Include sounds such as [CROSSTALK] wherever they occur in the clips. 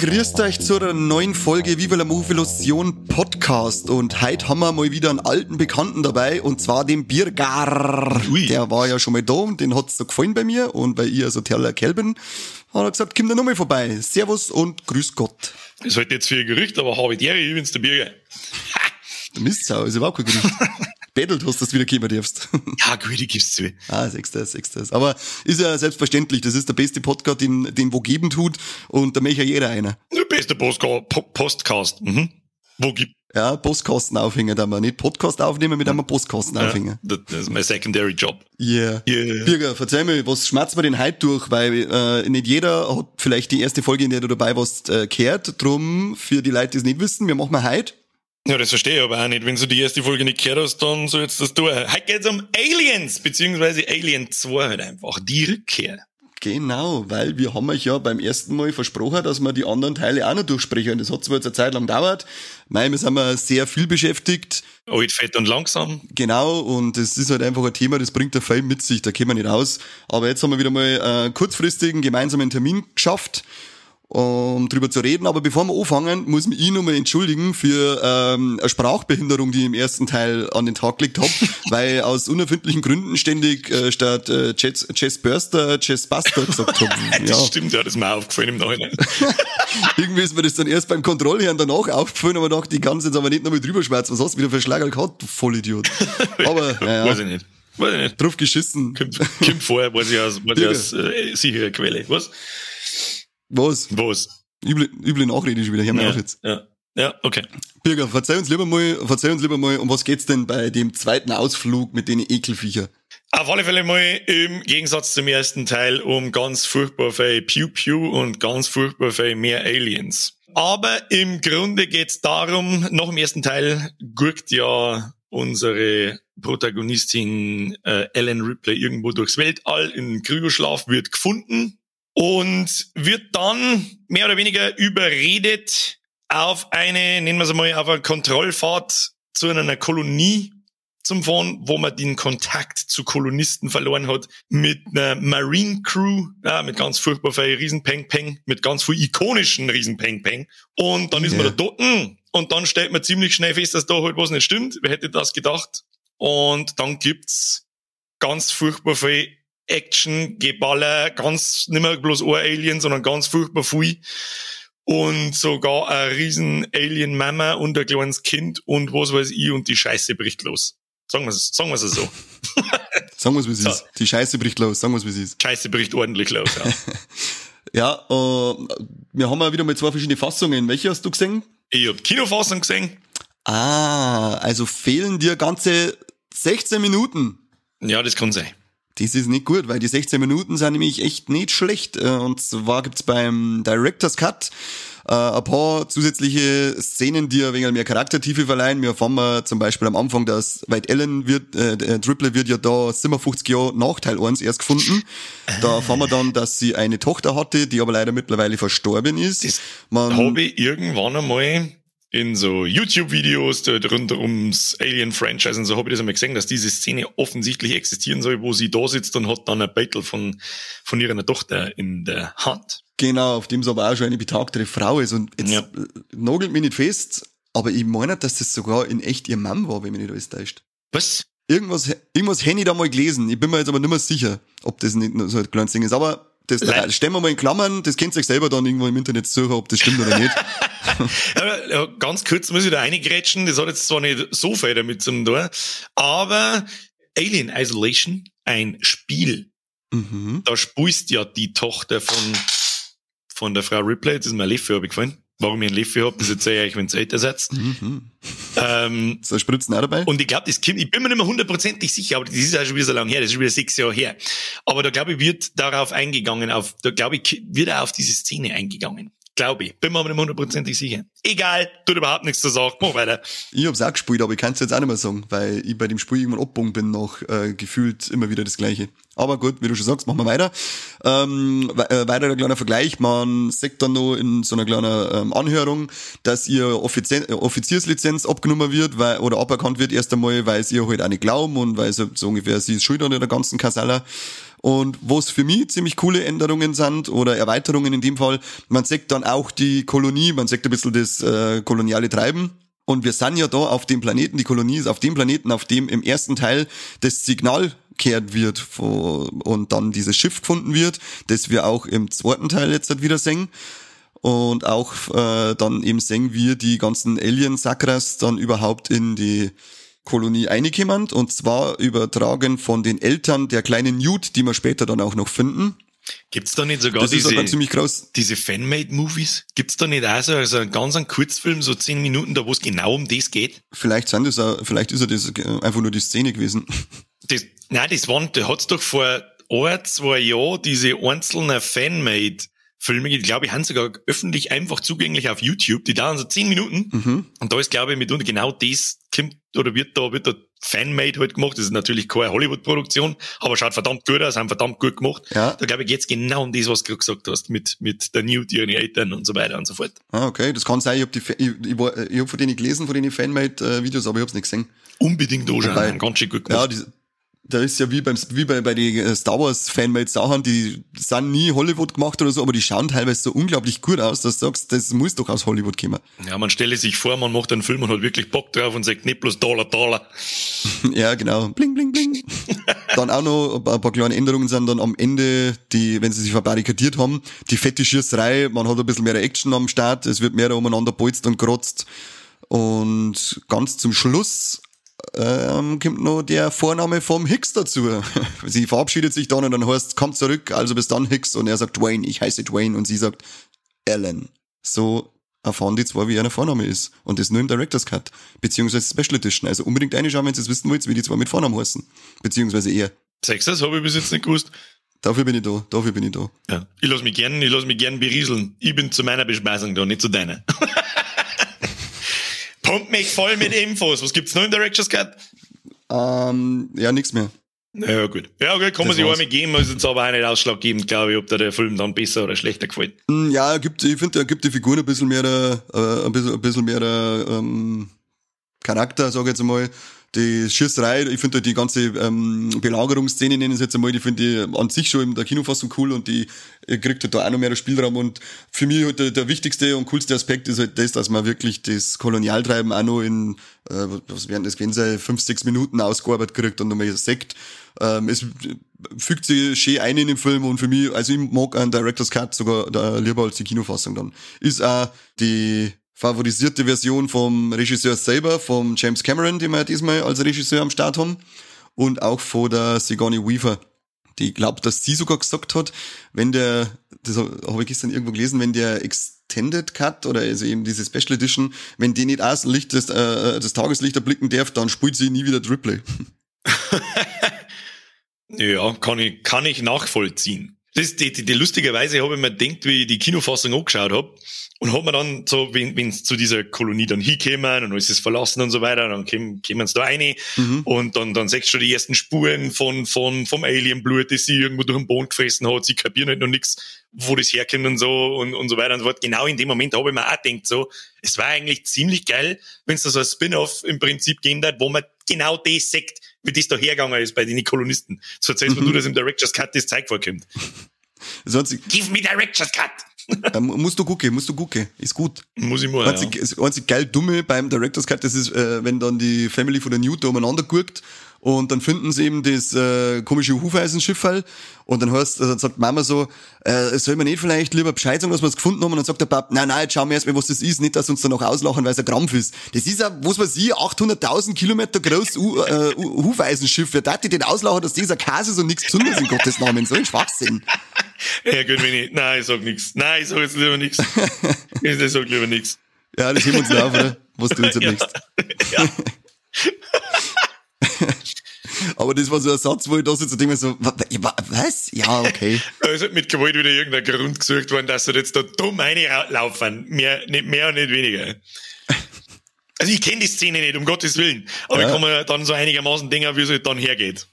Grüßt euch zu einer neuen Folge Viva la Movilusion Podcast. Und heute haben wir mal wieder einen alten Bekannten dabei, und zwar den Birgar. Ui. Der war ja schon mal da und den hat's so gefallen bei mir. Und weil ich so toller Kerl bin, hat er gesagt, komm da nochmal vorbei. Servus und grüß Gott. Das halt jetzt für ein Gerücht, aber Habitäre übrigens der Bürger. Du Mistsau, ist überhaupt kein Gerücht. [LAUGHS] Bettelt hast, dass du wieder kommen darfst. Ja, gut, ich gib's zu. [LAUGHS] Ah, sechstes, sechstes. Aber ist ja selbstverständlich, das ist der beste Podcast, den, den wo geben tut. Und da möchte ja jeder einer. Der beste Postcast. Mhm. Wo gibt Ja, Postkasten aufhängen, da wir nicht Podcast aufnehmen, mit einem Postkasten ja, aufhängen. das, ist mein secondary Job. Yeah. Yeah. Birger, verzeih mir, was schmerzt mir denn heute durch? Weil äh, nicht jeder hat vielleicht die erste Folge, in der du dabei warst, äh, gehört. Drum, für die Leute, die es nicht wissen, wir machen heute. Ja, das verstehe ich aber auch nicht. Wenn du die erste Folge nicht gehört hast, dann soll jetzt das tun. Heute geht's um Aliens, beziehungsweise Alien 2 halt einfach. Die Rückkehr. Genau, weil wir haben euch ja beim ersten Mal versprochen, dass wir die anderen Teile auch noch durchsprechen. Das hat zwar jetzt eine Zeit lang gedauert. Mei, wir sind wir sehr viel beschäftigt. Alt, fett und langsam. Genau, und es ist halt einfach ein Thema, das bringt der Film mit sich, da kommen wir nicht raus. Aber jetzt haben wir wieder mal äh, kurzfristigen gemeinsamen Termin geschafft, um drüber zu reden. Aber bevor wir anfangen, muss ich mich nochmal entschuldigen für ähm, eine Sprachbehinderung, die ich im ersten Teil an den Tag gelegt habe, [LAUGHS] weil aus unerfindlichen Gründen ständig äh, statt äh, Chess, Chess Burster Chess Buster gesagt habe. [LAUGHS] Das Ja, stimmt, ja, das ist mir aufgefallen im Nachhinein. [LAUGHS] irgendwie ist mir das dann erst beim Kontrollhören danach aufgefallen, aber dachte, ich kann es jetzt aber nicht nochmal drüber schmerzen. Was hast du wieder für einen Schlager gehabt, du Vollidiot. Aber, naja. Weiß ich nicht. Weiß ich nicht. drauf geschissen. Kommt, kommt vor, weiß ich aus, weiß ich aus äh, sicherer Quelle. Was? Was? Was? Üble, üble Nachrede schon wieder. Hör mal Ja, jetzt. ja. ja, okay. Birger, verzeih uns lieber mal, verzeih uns lieber mal, um was geht's denn bei dem zweiten Ausflug mit den Ekelviecher? Auf alle Fälle mal im Gegensatz zum ersten Teil um ganz furchtbar viel Pew Pew und ganz furchtbar viel mehr Aliens. Aber im Grunde geht's darum, nach dem ersten Teil gurkt ja unsere Protagonistin äh, Ellen Ripley irgendwo durchs Weltall in Kryoschlaf, wird gefunden und wird dann mehr oder weniger überredet auf eine, nennen wir es mal, auf eine Kontrollfahrt zu einer Kolonie zum Fahren, wo man den Kontakt zu Kolonisten verloren hat, mit einer Marine Crew, ja, mit ganz furchtbar viel Riesen-Peng-Peng, mit ganz viel ikonischen Riesen-Peng-Peng. Und dann ist man Ja. da dort, und dann stellt man ziemlich schnell fest, dass da halt was nicht stimmt. Wer hätte das gedacht? Und dann gibt's ganz furchtbar viel Action, Geballer, ganz, nicht mehr bloß ein Alien, sondern ganz furchtbar viel. Und sogar ein riesen Alien-Mama und ein kleines Kind und was weiß ich und die Scheiße bricht los. Sagen wir es sagen wir's so. [LAUGHS] Sagen wir's, wie es So. ist. Die Scheiße bricht los, sagen wir's, wie es ist. Scheiße bricht ordentlich los. Ja. [LAUGHS] Ja, äh, wir haben ja wieder mal zwei verschiedene Fassungen. Welche hast du gesehen? ich hab Kinofassung gesehen. Ah, also fehlen dir ganze 16 Minuten. Ja, das kann sein. Das ist nicht gut, weil die 16 Minuten sind nämlich echt nicht schlecht. Äh, Und zwar gibt's beim Director's Cut äh, ein paar zusätzliche Szenen, die ein wenig mehr Charaktertiefe verleihen. Wir erfahren wir zum Beispiel am Anfang, dass White Ellen wird, äh, der Triple wird ja da 57 Jahre nach Teil 1 erst gefunden. Da erfahren wir dann, dass sie eine Tochter hatte, die aber leider mittlerweile verstorben ist. Das Man, Habe ich irgendwann einmal in so YouTube-Videos rund ums Alien-Franchise und so habe ich das einmal gesehen, dass diese Szene offensichtlich existieren soll, wo sie da sitzt und hat dann ein Battle von, von ihrer Tochter in der Hand. Genau, auf dem es aber auch schon eine betagtere Frau ist. Und jetzt Ja. äh, nagelt mich nicht fest, aber ich meine, dass das sogar in echt ihr Mann war, wenn mich nicht alles täuscht. Was? Irgendwas, irgendwas hätte ich da mal gelesen. Ich bin mir jetzt aber nicht mehr sicher, ob das nicht so ein kleines Ding ist. Aber das Le- stellen wir mal in Klammern, das könnt ihr euch selber dann irgendwo im Internet suchen, ob das stimmt oder nicht. [LAUGHS] Ja, ganz kurz muss ich da reingrätschen, das hat jetzt zwar nicht so viel damit zu tun, aber Alien Isolation, ein Spiel, mhm. da spielst ja die Tochter von, von der Frau Ripley, das ist mir ein Leffe abgefallen. Warum ich ein Leffe hab, das erzähle ich euch, wenn ihr älter seid. Mhm. Ähm, So Spritzen auch dabei? und ich glaube, das Kind, ich bin mir nicht mehr hundertprozentig sicher, aber das ist auch schon wieder so lange her, das ist schon wieder sechs Jahre her. Aber da glaube ich, wird darauf eingegangen, auf, da glaube ich, wird auch auf diese Szene eingegangen. Glaube ich. Bin mir aber nicht hundertprozentig sicher. Egal, tut überhaupt nichts zu sagen. Mach weiter. Ich hab's auch gespielt, aber ich kann's jetzt auch nicht mehr sagen, weil ich bei dem Spiel irgendwann abgebogen bin nach äh, gefühlt immer wieder das Gleiche. Aber gut, wie du schon sagst, machen wir weiter. Ähm, äh, weiter ein kleiner Vergleich. Man sagt dann noch in so einer kleinen ähm, Anhörung, dass ihr Offizier äh, Offizierslizenz abgenommen wird weil, oder aberkannt wird erst einmal, weil sie ihr halt auch nicht glauben und weil sie so ungefähr sie ist schuld an der ganzen Kasala. Und was für mich ziemlich coole Änderungen sind oder Erweiterungen in dem Fall, man sieht dann auch die Kolonie, man sieht ein bisschen das äh, koloniale Treiben. Und wir sind ja da auf dem Planeten, die Kolonie ist auf dem Planeten, auf dem im ersten Teil das Signal kehrt wird und dann dieses Schiff gefunden wird, das wir auch im zweiten Teil jetzt wieder sehen. Und auch äh, dann eben sehen wir die ganzen Alien-Sakras dann überhaupt in die Kolonie eingekommen und zwar übertragen von den Eltern der kleinen Newt, die wir später dann auch noch finden. Gibt's da nicht sogar das diese, ist ziemlich groß. diese Fanmade-Movies? Gibt's da nicht auch so also einen ganz einen Kurzfilm, so zehn Minuten, da wo es genau um das geht? Vielleicht sind das auch, vielleicht ist ja das einfach nur die Szene gewesen. [LAUGHS] Das, nein, das waren, da hat's doch vor ein, zwei Jahren diese einzelnen Fanmade Filme, ich glaube, ich haben sogar öffentlich einfach zugänglich auf YouTube. Die dauern so zehn Minuten. Mhm. Und da ist, glaube ich, mitunter genau das kommt oder wird da, wird da Fanmade halt gemacht. Das ist natürlich keine Hollywood-Produktion, aber schaut verdammt gut aus, haben verdammt gut gemacht. Ja. Da glaube ich geht's genau um das, was du gesagt hast, mit, mit der ihren Eltern und so weiter und so fort. Ah, okay. Das kann sein, ich habe die, ich, ich, ich hab von denen gelesen, von den Fanmade-Videos, aber ich hab's nicht gesehen. Unbedingt anschauen, ganz schön gut gemacht. Ja, die, da ist ja wie beim wie bei, bei den äh, Star Wars Fanmates Sachen, die sind nie Hollywood gemacht oder so, aber die schauen teilweise so unglaublich gut aus, dass du sagst, das muss doch aus Hollywood kommen. Ja, man stelle sich vor, man macht einen Film und hat wirklich Bock drauf und sagt nicht bloß Dollar, Dollar. [LAUGHS] ja, genau. Bling, bling, bling. [LAUGHS] dann auch noch ein paar kleine Änderungen sind dann am Ende, die, wenn sie sich verbarrikadiert haben, die fette Schießerei, man hat ein bisschen mehr Action am Start, es wird mehr umeinander bolzt und gerotzt. Und ganz zum Schluss ähm, kommt noch der Vorname vom Hicks dazu. [LAUGHS] sie verabschiedet sich dann und dann heißt, kommt zurück, also bis dann Hicks und er sagt Dwayne, ich heiße Dwayne und sie sagt Alan. So erfahren die zwei, wie ihr Vorname ist. Und das nur im Director's Cut, beziehungsweise Special Edition. Also unbedingt reinschauen, wenn ihr es wissen wollt, wie die zwei mit Vornamen heißen. Beziehungsweise er. Das? Habe ich bis jetzt nicht gewusst. Dafür bin ich da, dafür bin ich da. Ja. Ich lass mich gern, ich lass mich gern berieseln. Ich bin zu meiner Bespeisung da, nicht zu deiner. [LAUGHS] Pumpt mich voll mit Infos. Was gibt's noch in Director's Cut? Ähm, ja, nichts mehr. Ja, gut. Ja, okay, kann man sich einmal geben, ist jetzt aber auch nicht ausschlaggebend, glaube ich, ob da der Film dann besser oder schlechter gefällt. Mm, ja, gibt, ich finde, er gibt die Figuren ein bisschen mehr, äh, ein bisschen, ein bisschen mehr ähm, Charakter, sag ich jetzt einmal die Schießerei, ich finde die ganze ähm, Belagerungsszene, nennen sie jetzt einmal, die finde ich an sich schon in der Kinofassung cool und die kriegt halt da auch noch mehr Spielraum und für mich halt der, der wichtigste und coolste Aspekt ist halt das, dass man wirklich das Kolonialtreiben auch noch in, äh, was wären das gewesen fünf, sechs Minuten ausgearbeitet kriegt und nochmal Sekt. Ähm, es fügt sich schön ein in den Film und für mich, also ich mag einen Director's Cut sogar lieber als die Kinofassung dann. Ist auch die favorisierte Version vom Regisseur selber, vom James Cameron, den wir diesmal als Regisseur am Start haben, und auch von der Sigourney Weaver. Die glaubt, dass sie sogar gesagt hat, wenn der, das habe ich gestern irgendwo gelesen, wenn der Extended Cut oder also eben diese Special Edition, wenn die nicht aus Licht des, äh, das Tageslicht erblicken darf, dann spielt sie nie wieder Triple. [LAUGHS] ja, kann ich, kann ich nachvollziehen. Das, die, die, die lustigerweise habe ich mir gedacht, wie ich die Kinofassung angeschaut habe, und hat man dann so, wenn wenn zu dieser Kolonie dann hinkämen und alles ist verlassen und so weiter, dann kämen, sie da rein mhm. und dann, dann siehst du schon die ersten Spuren von, von, vom Alienblut, das sie irgendwo durch den Boden gefressen hat, sie kapieren halt noch nichts, wo das herkommt und so und, und so weiter und so fort. Genau in dem Moment habe ich mir auch gedacht, so, es war eigentlich ziemlich geil, wenn es da so ein Spin-off im Prinzip hat, wo man genau das sagt, wie das da hergegangen ist bei den Kolonisten. So erzählst mhm. du, dass im Director's Cut das Zeug vorkommt. Give me Director's Cut! Ähm, musst du gucken, musst du gucken. Ist gut. Muss ich mal. Einzig, ja. Das einzig geil Dumme beim Director's Cut, das ist, äh, wenn dann die Family von der Newt umeinander guckt und dann finden sie eben das äh, komische Hufeisenschiff halt und dann heißt, also sagt Mama so, äh, soll man nicht vielleicht lieber Bescheid sagen, was wir es gefunden haben und dann sagt der Papa, nein, nein, jetzt schauen wir erstmal, was das ist, nicht, dass uns dann noch auslachen, weil es ein Krampf ist. Das ist ja, was weiß ich, 800.000 Kilometer groß U äh, Hufeisenschiff. Wer darf den auslachen, dass dieser Käse so nichts Besonderes in Gottes Namen, so ein Schwachsinn. Ja gut, wenn ich, nein, ich sag nichts. Nein, ich sag jetzt lieber nichts. Ich sag lieber nichts. Ja, das heben uns auf, oder? Was du jetzt demnächst. [LAUGHS] Ja. Aber das war so ein Satz, wo ich da sitze und denke mir so, was? Ja, okay. Hat mit Gewalt wieder irgendein Grund gesucht worden, dass sie jetzt da dumm reinlaufen. Mehr, nicht mehr und nicht weniger. Also ich kenne die Szene nicht, um Gottes Willen. Aber ja. ich kann mir dann so einigermaßen denken, wie es halt dann hergeht.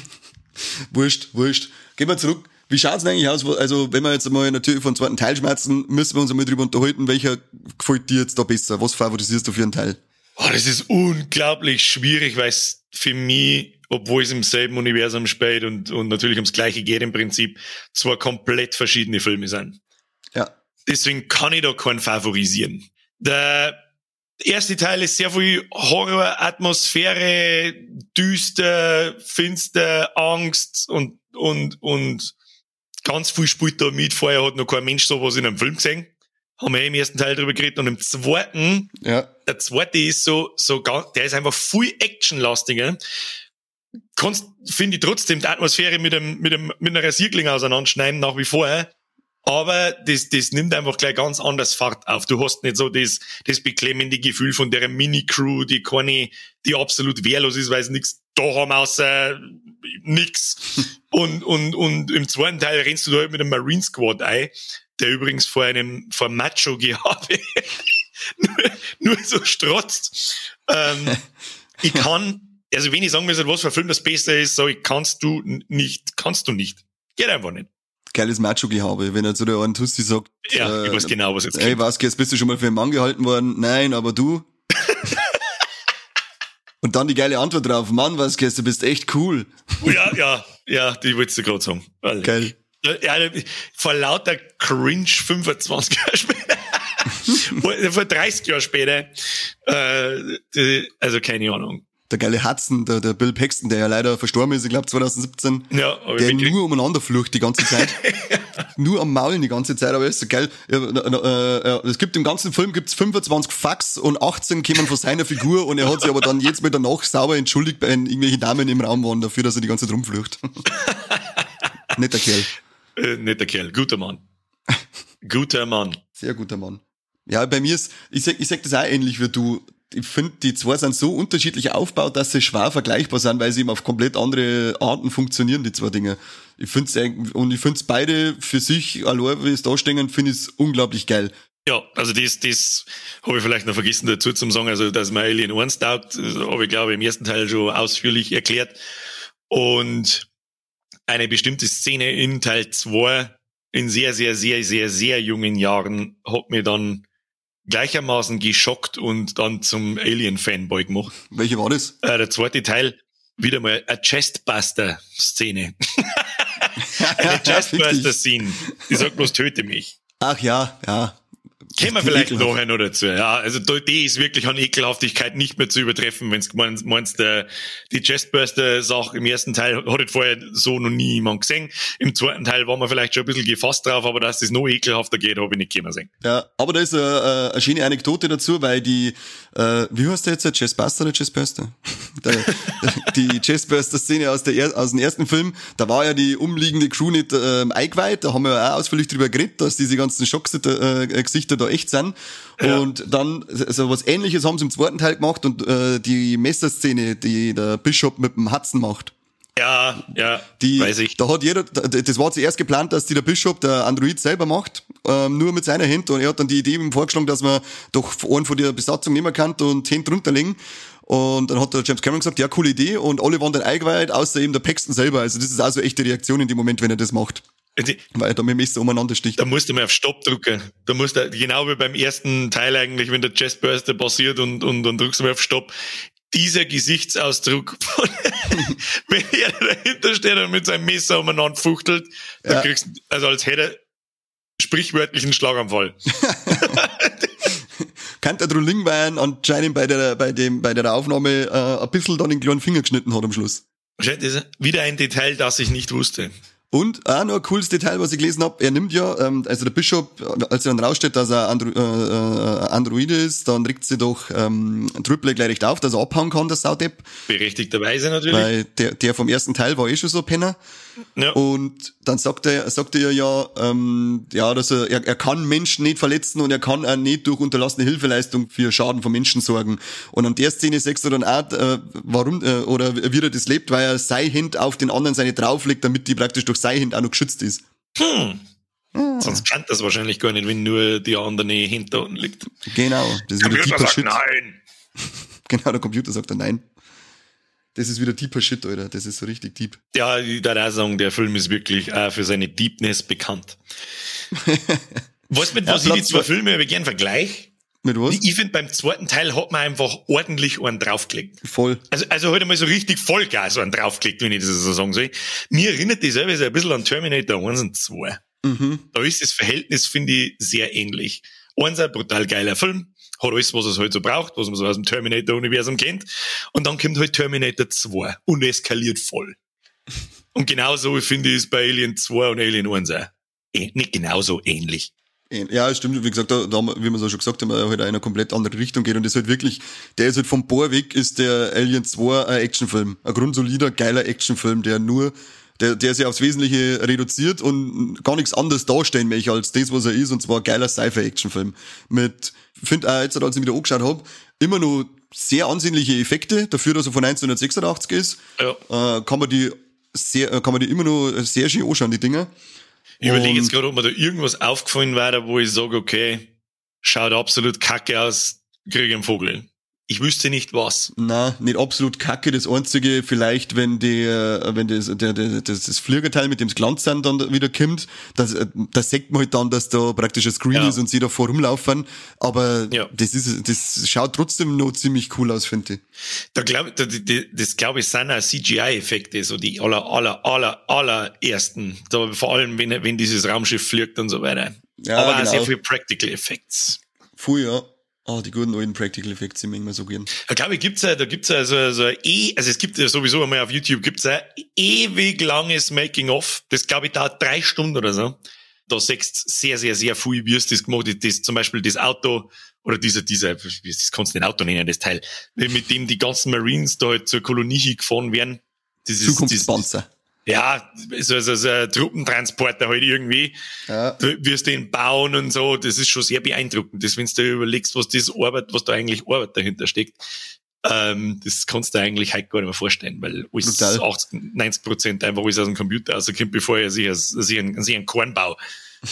[LAUGHS] wurscht, wurscht. Gehen wir zurück. Wie schaut's denn eigentlich aus? Also, wenn wir jetzt mal natürlich von zweiten Teil schmerzen, müssen wir uns einmal drüber unterhalten, welcher gefällt dir jetzt da besser? Was favorisierst du für einen Teil? Oh, das ist unglaublich schwierig, weil es für mich obwohl es im selben Universum spielt und, und natürlich ums Gleiche geht im Prinzip, zwei komplett verschiedene Filme sind. Ja. Deswegen kann ich da keinen favorisieren. Der erste Teil ist sehr viel Horror, Atmosphäre, düster, finster, Angst und, und, und ganz viel spielt da mit. Vorher hat noch kein Mensch sowas in einem Film gesehen. Haben wir im ersten Teil drüber geredet. Und im zweiten, Ja. der zweite ist so, so ganz, der ist einfach viel actionlastiger. Kannst, finde ich trotzdem die Atmosphäre mit einem, mit einem, mit einer Rasierkling auseinanderschneiden, nach wie vor. Aber das, das nimmt einfach gleich ganz anders Fahrt auf. Du hast nicht so das, das beklemmende Gefühl von der Mini-Crew, die keine, die absolut wehrlos ist, weil sie nichts da haben außer nix. [LAUGHS] und, und, und im zweiten Teil rennst du da halt mit einem Marine Squad ein, der übrigens vor einem, vor Macho-Gehabe [LAUGHS] nur, nur so strotzt. Ähm, [LAUGHS] ich kann, also wenn ich sagen müsste, was für ein Film das Beste ist, so ich kannst du nicht, kannst du nicht. Geht einfach nicht. Geiles Macho-Gehabe, wenn er zu der einen Tussi sagt, Ja, ich äh, weiß genau, was jetzt Ey. Vasquez, jetzt bist du schon mal für einen Mann gehalten worden? Nein, aber du? Und dann die geile Antwort drauf. Mann, Vasquez, du bist echt cool. Ja, ja, ja, die wolltest du gerade sagen. Geil. Ja, vor lauter Cringe 25 Jahre später. [LAUGHS] vor, vor 30 Jahren später. Äh, also keine Ahnung. Der geile Hudson, der, der Bill Paxton, der ja leider verstorben ist, ich glaube 2017. Ja, aber der nur umeinander flucht die ganze Zeit. [LAUGHS] nur am Maulen die ganze Zeit, aber ist so geil. Äh, es gibt im ganzen Film gibt's 25 Fax und 18 kommen von seiner Figur und er hat sich aber dann jetzt Mal danach sauber entschuldigt, wenn irgendwelche Damen im Raum waren dafür, dass er die ganze Zeit rumflucht. [LAUGHS] Netter Kerl. äh, netter Kerl, guter Mann. guter Mann. Sehr guter Mann. Ja, bei mir ist, ich sag, ich sag das auch ähnlich wie du. Ich finde, die zwei sind so unterschiedlich aufgebaut, dass sie schwer vergleichbar sind, weil sie eben auf komplett andere Arten funktionieren, die zwei Dinge. Ich finde es und ich finde es beide für sich, allein wie es da stehen, finde ich es unglaublich geil. Ja, also das, das habe ich vielleicht noch vergessen dazu zum sagen, also dass mir Alien 1 taugt, habe ich glaube im ersten Teil schon ausführlich erklärt. Und eine bestimmte Szene in Teil 2 in sehr, sehr, sehr, sehr, sehr jungen Jahren hat mir dann gleichermaßen geschockt und dann zum Alien-Fanboy gemacht. Welche war das? Äh, der zweite Teil, wieder mal eine Chestbuster-Szene. [LAUGHS] [LAUGHS] eine Chestbuster-Szene. Die sagt bloß, töte mich. Ach ja, ja. Kämen wir vielleicht ekelhaft. nachher noch dazu. Ja, also die ist wirklich an Ekelhaftigkeit nicht mehr zu übertreffen, wenn du meinst, der, die Chestburster-Sache im ersten Teil hat es vorher so noch nie jemand gesehen. Im zweiten Teil war man vielleicht schon ein bisschen gefasst drauf, aber dass das noch ekelhafter geht, habe ich nicht sehen. Ja, aber da ist eine, eine schöne Anekdote dazu, weil die, äh, wie heißt der jetzt, der Chessbuster oder Chessburster? [LAUGHS] Der, [LAUGHS] die Chessburster-Szene aus, der aus dem ersten Film, da war ja die umliegende Crew nicht ähm, eingeweiht, da haben wir ja auch ausführlich drüber geredet, dass diese ganzen Schockgesichter äh, Gesichter da echt sind. Ja. Und dann, so was ähnliches haben sie im zweiten Teil gemacht und äh, die Messerszene, die der Bishop mit dem Hudson macht. Ja, ja, Die, weiß ich. Da hat jeder, da- das war zuerst geplant, dass die der Bischof, der Android selber macht, ähm, nur mit seiner Hand. Und er hat dann die Idee ihm vorgeschlagen, dass man doch einen von der Besatzung nehmen kann und Hand runterlegen. Und dann hat der James Cameron gesagt, ja, coole Idee. Und alle waren dann eingeweiht, außer eben der Paxton selber. Also das ist auch so echte Reaktion in dem Moment, wenn er das macht. Die- Weil er da mit dem Messer umeinander sticht. Da musst du mal auf Stopp drücken. Da musst du, genau wie beim ersten Teil eigentlich, wenn der Chestburster passiert und, und dann drückst du mal auf Stopp. Dieser Gesichtsausdruck von, [LAUGHS] wenn er dahinter steht und mit seinem Messer umeinander fuchtelt, dann Ja. kriegst du, also als hätte er sprichwörtlich einen Schlaganfall. [LAUGHS] Kann der Drullingwein anscheinend bei der, bei dem, bei der Aufnahme äh, ein bisschen dann den kleinen Finger geschnitten hat am Schluss. Wieder ein Detail, das ich nicht wusste. Und auch noch ein cooles Detail, was ich gelesen habe, er nimmt ja, ähm, also der Bischof, als er dann raussteht, dass er Andro äh, äh, Android ist, dann regt sie doch ähm, Triple gleich recht auf, dass er abhauen kann, der Saudepp, Berechtigterweise natürlich. weil der, der vom ersten Teil war eh schon so Penner. Ja. Und dann sagt er, sagt er ja, ähm, ja, dass er, er, er kann Menschen nicht verletzen und er kann auch nicht durch unterlassene Hilfeleistung für Schaden von Menschen sorgen. Und an der Szene sagst du dann auch, äh, warum, äh, oder wie er das lebt, weil er sein Hand auf den anderen seine drauflegt, damit die praktisch durch sein Hand auch noch geschützt ist. Hm. Sonst kann das wahrscheinlich gar nicht, wenn nur die andere hinter unten liegt. Genau, das ist wieder Computer sagt Shit. nein. [LAUGHS] Genau, der Computer sagt dann nein. Das ist wieder deeper Shit, Alter. Das ist so richtig deep. Ja, ich auch sagen, der Film ist wirklich auch für seine Deepness bekannt. [LAUGHS] was mit Ja, was ich die Platz zwei Filme aber gern vergleich? Mit was? Ich finde, beim zweiten Teil hat man einfach ordentlich einen draufgelegt. Voll. Also, also halt einmal so richtig Vollgas einen draufgelegt, wenn ich das so sagen soll. Mir erinnert die selber so ein bisschen an Terminator 1 und 2. Mhm. Da ist das Verhältnis, finde ich, sehr ähnlich. Eins ein brutal geiler Film, hat alles, was es halt so braucht, was man so aus dem Terminator-Universum kennt. Und dann kommt halt Terminator 2 und eskaliert voll. Und genauso finde ich es bei Alien 2 und Alien 1 auch. Eh, nicht genauso ähnlich. Ja, stimmt. Wie gesagt, da, da, wie es auch schon gesagt haben, halt in eine komplett andere Richtung geht. Und das ist halt wirklich, der ist halt vom Bohr weg, ist der Alien 2 ein Actionfilm. Ein grundsolider, geiler Actionfilm, der nur, der, der sich aufs Wesentliche reduziert und gar nichts anderes darstellen möchte als das, was er ist. Und zwar ein geiler Sci-Fi-Actionfilm. Mit, finde auch jetzt, als ich wieder angeschaut habe, immer nur sehr ansehnliche Effekte, dafür, dass er von 1986 ist. Ja. Äh, kann man die sehr, äh, kann man die immer noch sehr schön anschauen, die Dinger. Ich überlege jetzt gerade, ob mir da irgendwas aufgefallen wäre, wo ich sage, okay, schaut absolut kacke aus, kriege ich einen Vogel. Ich wüsste nicht was. Na, nicht absolut kacke. Das einzige, vielleicht, wenn der, wenn das, der, der, das, das Fliegerteil mit dem Glanzsand dann wieder kommt, das, äh, das sagt man halt dann, dass da praktisch ein Screen Ja. ist und sie da vorumlaufen. Aber Ja. das ist, das schaut trotzdem noch ziemlich cool aus, finde ich. Da glaub, da, die, das glaube ich sind auch CGI-Effekte, so die aller, aller, aller, allerersten. Da, vor allem, wenn, wenn dieses Raumschiff fliegt und so weiter. Ja, Aber auch genau. sehr viel Practical Effects. Puh, ja. Ah, die guten alten Practical Effects sind mir immer so gern. Da glaube ich, gibt's ja, da gibt's ja so, so eh, also es gibt ja sowieso einmal auf YouTube gibt's ein ewig langes Making-of. Das glaube ich dauert drei Stunden oder so. Da siehst du sehr, sehr, sehr viel, wie es das gemacht hat. Das, zum Beispiel das Auto, oder dieser, dieser, wie- das kannst du nicht Auto nennen, das Teil, mit dem die ganzen Marines da halt zur Kolonie gefahren werden. Das ist, das, Zukunftspanzer. Ja, so, so, so ein Truppentransporter halt irgendwie. Ja. Du wirst den bauen und so, das ist schon sehr beeindruckend. Das, wenn du dir überlegst, was das Arbeit, was da eigentlich Arbeit dahinter steckt, ähm, das kannst du dir eigentlich heute gar nicht mehr vorstellen, weil alles Brutal. 80, 90 Prozent einfach alles aus dem Computer rauskommt, bevor er sich, sich, einen, sich einen Korn baut. [LAUGHS]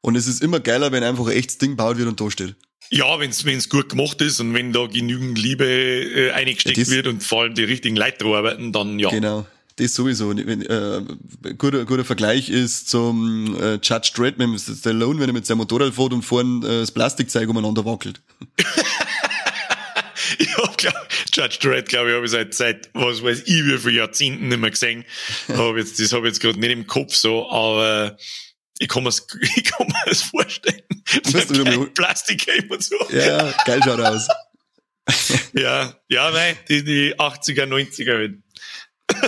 Und es ist immer geiler, wenn einfach ein echtes Ding baut wird und da steht. Ja, wenn's wenn's gut gemacht ist und wenn da genügend Liebe äh, eingesteckt Ja, wird und vor allem die richtigen Leute arbeiten, dann ja. Genau. Das sowieso. Wenn, äh, guter, guter Vergleich ist zum äh, Judge Dredd mit Stallone, wenn er mit seinem Motorrad fährt und vorne äh, das Plastikzeug umeinander wackelt. [LAUGHS] Ich hab, glaub, Judge Dredd, glaube ich, habe ich seit, seit, was weiß ich, wie viele Jahrzehnten nicht mehr gesehen. [LAUGHS] hab jetzt, das habe ich jetzt gerade nicht im Kopf so, aber ich kann mir's, [LAUGHS] ich kann mir's vorstellen. Musst du mal- Plastik und so. Ja, geil schaut aus. Ja, ja, nein, die, die 80er, 90er halt.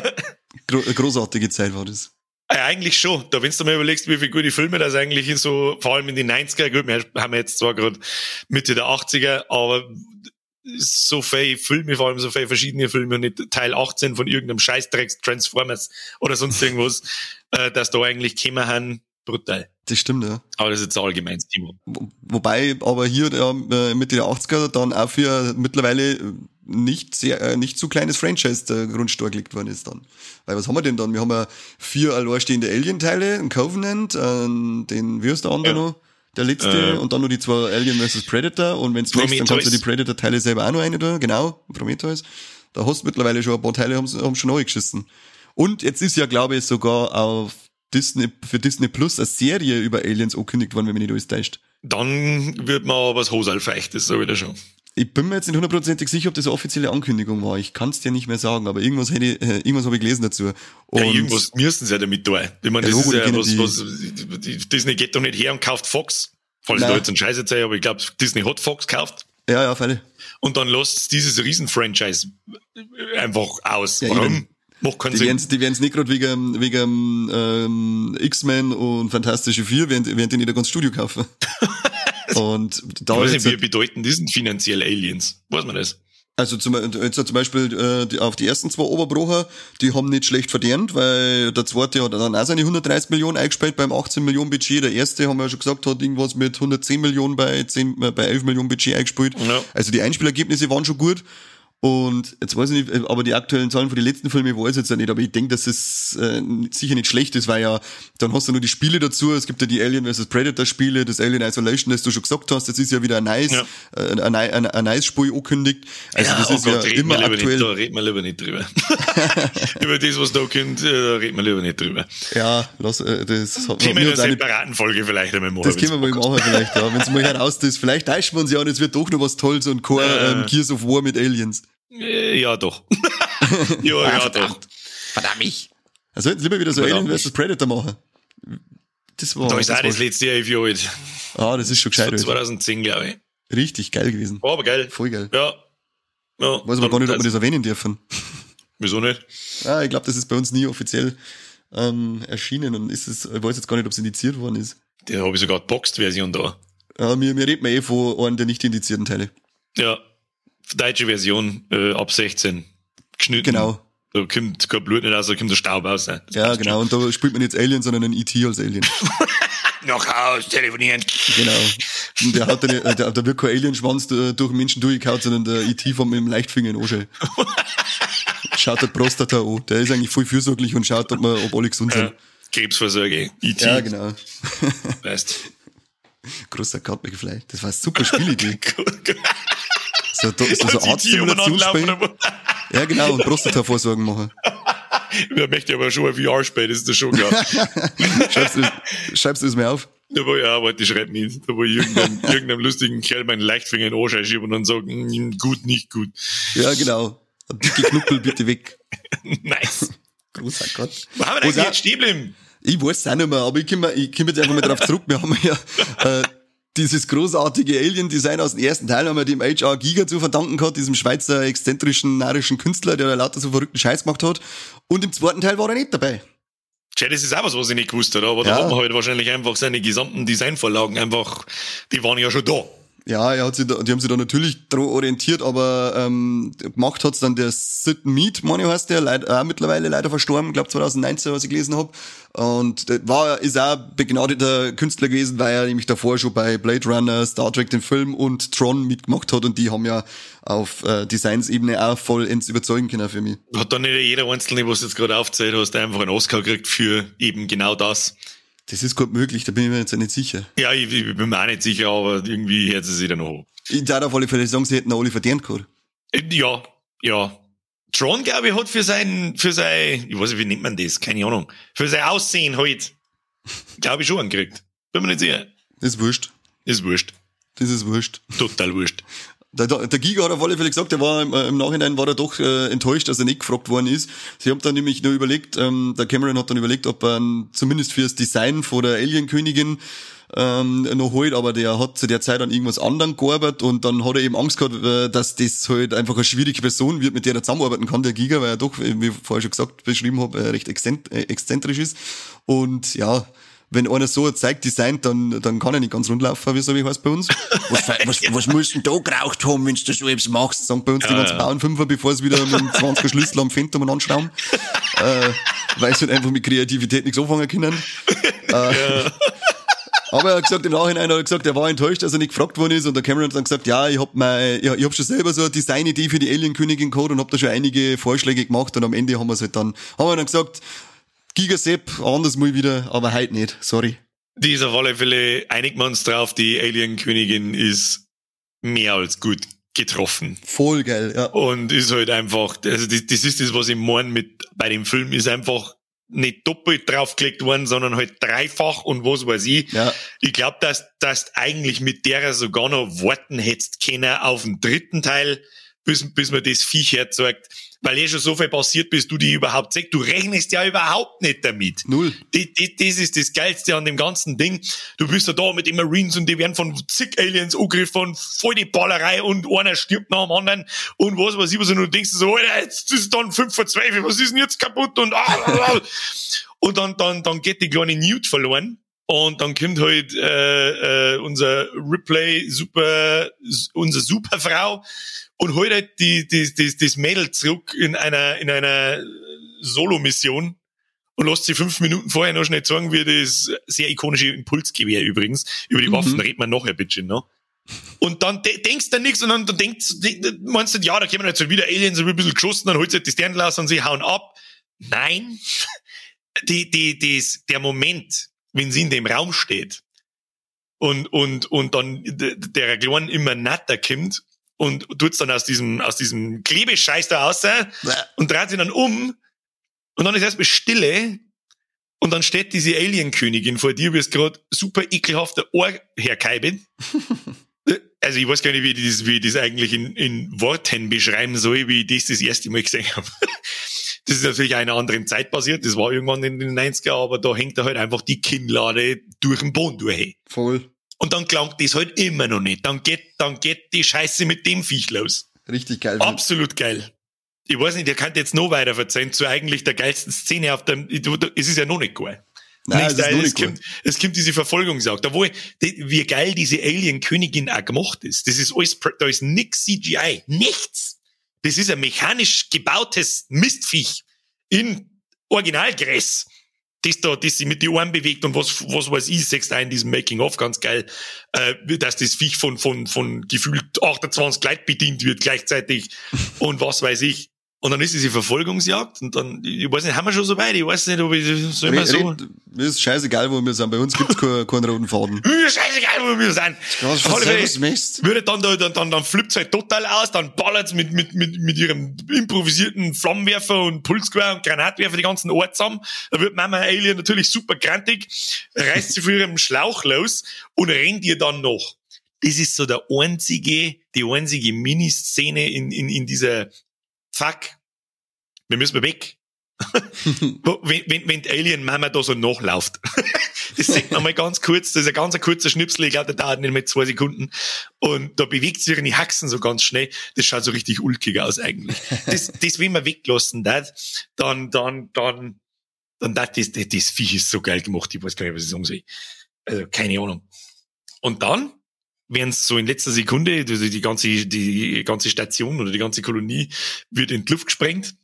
[LAUGHS] Gro großartige Zeit war das. Ja, eigentlich schon. Da, wenn du mal überlegst, wie viele gute Filme das eigentlich in so, vor allem in den 90er, gut, wir haben jetzt zwar gerade Mitte der 80er, aber so viele Filme, vor allem so viele verschiedene Filme und nicht Teil 18 von irgendeinem Scheißdrecks Transformers oder sonst irgendwas, [LAUGHS] äh, dass da eigentlich gekommen haben, brutal. Das stimmt, ja. Aber das ist jetzt ein allgemeines Thema. Wo- Wobei aber hier ja, äh, Mitte der 80er dann auch für mittlerweile nicht sehr, äh, nicht zu kleines Franchise der Grundstein gelegt worden ist dann. Weil was haben wir denn dann? Wir haben ja vier alleinstehende Alien-Teile, ein Covenant, äh, den, wie heißt der andere Ja. noch? Der letzte Äh, und dann nur die zwei Alien vs. Predator und wenn's möchtest, dann kannst du die Predator-Teile selber auch noch eine da, genau, Prometheus. Da hast du mittlerweile schon ein paar Teile, haben, haben schon geschissen. Und jetzt ist ja, glaube ich, sogar auf Disney, für Disney Plus eine Serie über Aliens angekündigt worden, wenn mich nicht alles täuscht. Dann wird man aber das Hosal feucht, das sag ich dir schon. Ich bin mir jetzt nicht hundertprozentig sicher, ob das eine offizielle Ankündigung war. Ich kann es dir nicht mehr sagen, aber irgendwas hätte ich, äh, irgendwas habe ich gelesen dazu. Und Ja, irgendwas müssen sie ja damit tun. Ich meine, das ist ja was, was, Disney geht doch nicht her und kauft Fox. Falls Nein. da jetzt ein Scheiß erzähle, aber ich glaube, Disney hat Fox gekauft. ja, ja, Fälle. Und dann lässt dieses Riesen-Franchise einfach aus. Ja, Warum? Macht keinen Die Sinn. werden's, die werden's nicht gerade wegen, wegen ähm, X-Men und Fantastische Vier, während, während die nicht ein ganzes Studio kaufen. [LAUGHS] [LAUGHS] und da Ich weiß jetzt, nicht, wie bedeutend die sind finanziell Aliens. Weiß man das? Also zum, jetzt zum Beispiel äh, die, auf die ersten zwei Oberbrocher, die haben nicht schlecht verdient, weil der zweite hat dann auch seine 130 Millionen eingespielt beim 18 Millionen Budget. Der erste, haben wir ja schon gesagt, hat irgendwas mit 110 Millionen bei, 10, äh, bei 11 Millionen Budget eingespielt. Ja. Also die Einspielergebnisse waren schon gut. Und jetzt weiß ich nicht, aber die aktuellen Zahlen von den letzten Filmen weiß ich jetzt ja nicht, aber ich denke, dass es äh, sicher nicht schlecht ist, weil ja, dann hast du nur die Spiele dazu, es gibt ja die Alien vs. Predator Spiele, das Alien Isolation, das du schon gesagt hast, das ist ja wieder ein nice, ja. äh, ein, ein, ein nice Spiel angekündigt. Also ja, das oh ist Gott, ja immer aktuell. Nicht, da reden wir lieber nicht drüber. [LAUGHS] Über das, was da kommt, äh, da reden wir lieber nicht drüber. Ja, lass, äh, das hat Thema in einer separaten Folge vielleicht einmal machen. Das können wir mal machen vielleicht, ja, wenn es mal heraus ist. Vielleicht täuschen wir uns ja und es wird doch noch was Tolles und kein ähm, Gears of War mit Aliens. Äh, ja, doch. [LAUGHS] ja, ja, ja, doch. Verdammt mich. Also jetzt lieber wieder so Verdammt Alien vs. Predator machen. Das war. Da ist auch das letzte Jahr alt. Ah, das ist schon gescheit. 2010, glaube ich. Richtig geil gewesen. War aber geil. Voll geil. Ja. ja. Weiß aber gar nicht, ob wir das erwähnen dürfen. [LAUGHS] Wieso nicht? Ah, ich glaube, das ist bei uns nie offiziell ähm, erschienen und ist es, ich weiß jetzt gar nicht, ob es indiziert worden ist. Da habe ich sogar die Boxed-Version da. Ja, wir, wir reden eh von einem der nicht indizierten Teile. Ja, deutsche Version äh, ab 16 geschnitten. Genau. Da kommt kein Blut nicht raus, da kommt der Staub raus. Ne? Ja, genau. Und da spielt man jetzt Alien, sondern ein E.T. als Alien. [LAUGHS] Nach Haus telefonieren. Genau. Und der hat eine, der, der wird kein Alienschwanz durch den Menschen durchgehauen, sondern der E.T. vom mit dem Leichtfinger in den [LAUGHS] Schaut der Prostata an. Der ist eigentlich voll fürsorglich und schaut, ob, man, ob alle gesund sind. Ja, Krebsversorge. E.T. Ja, genau. Weißt. [LAUGHS] Großer Cut McFly. Das war eine super Spielidee. So, so, so Arztsimulationsspiel. Ja, genau, und Prostata-Vorsorgen machen. [LAUGHS] Wer möchte aber schon ein VR-Spiel, das ist das schon klar. schreibst, du, schreibst du das mir auf? Da ja, warte, ich schreib nicht. Da war irgendein, [LAUGHS] irgendeinem lustigen Kerl meinen Leichtfinger in den Arsch schieben und dann sagen, mm, gut, nicht gut. Ja, genau. Dicke Knuppel bitte weg. [LAUGHS] nice. Großer Gott. Wo haben wir denn jetzt stehen bleiben? Ich weiß es auch nicht mehr, aber ich komme ich komm jetzt einfach mal drauf zurück. Wir haben ja äh, dieses großartige Alien-Design aus dem ersten Teil haben wir dem HR Giga zu verdanken gehabt, diesem Schweizer exzentrischen, narischen Künstler, der da lauter so verrückten Scheiß gemacht hat. Und im zweiten Teil war er nicht dabei. Tja, das ist auch was, was ich nicht gewusst habe, aber ja. da hat man halt wahrscheinlich einfach seine gesamten Designvorlagen einfach, die waren ja schon da. Ja, er hat sich da, die haben sich da natürlich dran orientiert, aber ähm, gemacht hat's dann der Sid Mead, meine heißt der, leid, auch mittlerweile leider verstorben, glaube 2019, was ich gelesen habe. Und war ist auch begnadeter Künstler gewesen, weil er nämlich davor schon bei Blade Runner, Star Trek den Film und Tron mitgemacht hat und die haben ja auf äh, Designsebene auch voll ins überzeugen können für mich. Hat dann nicht jeder Einzelne, was du jetzt gerade aufzählt hast, einfach einen Oscar gekriegt für eben genau das? Das ist gut möglich, da bin ich mir jetzt nicht sicher. Ja, ich, ich bin mir auch nicht sicher, aber irgendwie hätte sie sich dann noch. Ich darf auf alle Fälle sagen, sie hätten alle verdient gehabt. Äh, ja, ja. Tron, glaube ich, hat für sein, für sein, ich weiß nicht, wie nennt man das? Keine Ahnung. Für sein Aussehen halt, glaube ich, schon angekriegt. Bin mir nicht sicher. Das ist wurscht. Das ist wurscht. Das ist wurscht. Total wurscht. Der, der Giga hat auf alle Fälle gesagt, der war im, äh, im Nachhinein war er doch äh, enttäuscht, dass er nicht gefragt worden ist. Sie haben dann nämlich nur überlegt, ähm, der Cameron hat dann überlegt, ob er ähm, zumindest fürs Design vor der Alien-Königin ähm, noch holt, aber der hat zu der Zeit an irgendwas anderem gearbeitet und dann hat er eben Angst gehabt, äh, dass das halt einfach eine schwierige Person wird, mit der er zusammenarbeiten kann, der Giga, weil er doch, wie ich vorher schon gesagt, beschrieben habe, äh, recht äh, exzentrisch ist. Und ja, wenn einer so zeigt designt, dann, dann kann er nicht ganz rundlaufen, wie so wie heißt bei uns. Was, was, was musst du denn da geraucht haben, wenn du das so etwas machst? Sagen bei uns ja, die ganzen ja. Bauernfünfer, bevor sie wieder mit dem 20er Schlüssel am Phantom anschrauben. äh, weil sie halt einfach mit Kreativität nichts anfangen können. Äh, ja. Aber er hat gesagt, im Nachhinein hat er gesagt, er war enttäuscht, dass er nicht gefragt worden ist. Und der Cameron hat dann gesagt, ja, ich hab mein, ich, ich hab schon selber so eine Designidee für die Alien-Königin gehabt und hab da schon einige Vorschläge gemacht. Und am Ende haben wir es halt dann, haben wir dann gesagt, Gigasepp, anders mal wieder, aber heute nicht, sorry. Die ist auf alle Fälle, einigen wir uns drauf, die Alien-Königin ist mehr als gut getroffen. Voll geil, ja. Und ist halt einfach, also das, das ist das, was ich meine mit, bei dem Film ist einfach nicht doppelt draufgelegt worden, sondern halt dreifach und was weiß ich. Ja. Ich glaube, dass, dass eigentlich mit der sogar noch warten hättest können auf den dritten Teil, bis, bis man das Viech herzeugt weil eh schon so viel passiert, bis du die überhaupt sagst. Du rechnest ja überhaupt nicht damit. Null. Die, die, das ist das Geilste an dem ganzen Ding. Du bist ja da mit den Marines und die werden von zig Aliens angegriffen, voll die Ballerei und einer stirbt nach dem anderen und was weiß ich was und du denkst so, Alter, jetzt ist dann fünf vor zwei, was ist denn jetzt kaputt und ah. und dann, dann, dann geht die kleine Newt verloren. Und dann kommt halt äh, äh, unser Replay super, unsere Superfrau und holt halt die, die, die, das Mädel zurück in einer, in einer Solo-Mission und lässt sie fünf Minuten vorher noch schnell sagen, wie das sehr ikonische Impulsgewehr übrigens. Über die mhm. Waffen redet man nachher bitte, ne? Und dann de denkst du nichts und dann, dann denkst du, meinst du, ja, da kommen jetzt wieder Aliens, ein bisschen geschossen, dann holst du halt die Sterne und sie hauen ab. Nein. [LAUGHS] Die, die, die, der Moment, wenn sie in dem Raum steht und, und, und dann der Kleine immer netter kommt und tut's dann aus diesem, aus diesem Klebescheiß da raus und dreht sich dann um und dann ist erstmal Stille und dann steht diese Alien-Königin vor dir, wirst gerade super ekelhafter Ohr herkeibend. [LAUGHS] also ich weiß gar nicht, wie ich das, wie ich das eigentlich in, in Worten beschreiben soll, wie ich das das erste Mal gesehen habe. [LAUGHS] Das ist natürlich einer anderen Zeit passiert, das war irgendwann in den 90er, aber da hängt er halt einfach die Kinnlade durch den Boden durch. Voll. Und dann klangt das halt immer noch nicht. Dann geht, dann geht die Scheiße mit dem Viech los. Richtig geil. Absolut geil. Ich weiß nicht, ihr könnt jetzt noch weiter verzeihen zu eigentlich der geilsten Szene auf dem, es ist ja noch nicht geil. Nein, es, ist noch es, nicht kommt, es kommt diese Verfolgungsjagd. Da wo ich, die, wie geil diese Alien-Königin auch gemacht ist. Das ist alles, da ist nix CGI. Nichts. Das ist ein mechanisch gebautes Mistviech in Originalgräs. Das da, das sich mit die Ohren bewegt und was, was weiß ich, sechst ein in diesem Making-of ganz geil, äh, dass das Viech von, von, von gefühlt 28 Gleit bedient wird gleichzeitig und was weiß ich. Und dann ist diese Verfolgungsjagd und dann, ich weiß nicht, haben wir schon so weit? Ich weiß nicht, ob ich so immer so. Mir ist scheißegal, wo wir sind. Bei uns gibt's [LAUGHS] keinen, keinen roten Faden. Mir ist scheißegal, wo wir sind. Was, was, was würde dann, dann, dann, dann flippt's halt total aus, dann ballert's mit, mit, mit, mit ihrem improvisierten Flammenwerfer und Pulsquer und Granatwerfer die ganzen Ort zusammen. Da wird Mama Alien natürlich super grantig, reißt sie für ihren Schlauch los und rennt ihr dann noch. Das ist so der einzige, die einzige Miniszene in, in, in dieser fuck, wir müssen weg. [LAUGHS] wenn, wenn, wenn die Alien Mama da so nachläuft. [LAUGHS] das sagt man mal ganz kurz, das ist ein ganz kurzer Schnipsel, ich glaube, der dauert nicht mehr zwei Sekunden. Und da bewegt sich ihre Haxen so ganz schnell. Das schaut so richtig ulkig aus eigentlich. Das, [LAUGHS] das wenn man weglassen dat, dann, dann, dann, dann das, das, das Viech ist so geil gemacht, ich weiß gar nicht, was ich sagen soll. Also, keine Ahnung. Und dann während so in letzter Sekunde, also die ganze, die ganze Station oder die ganze Kolonie wird in die Luft gesprengt.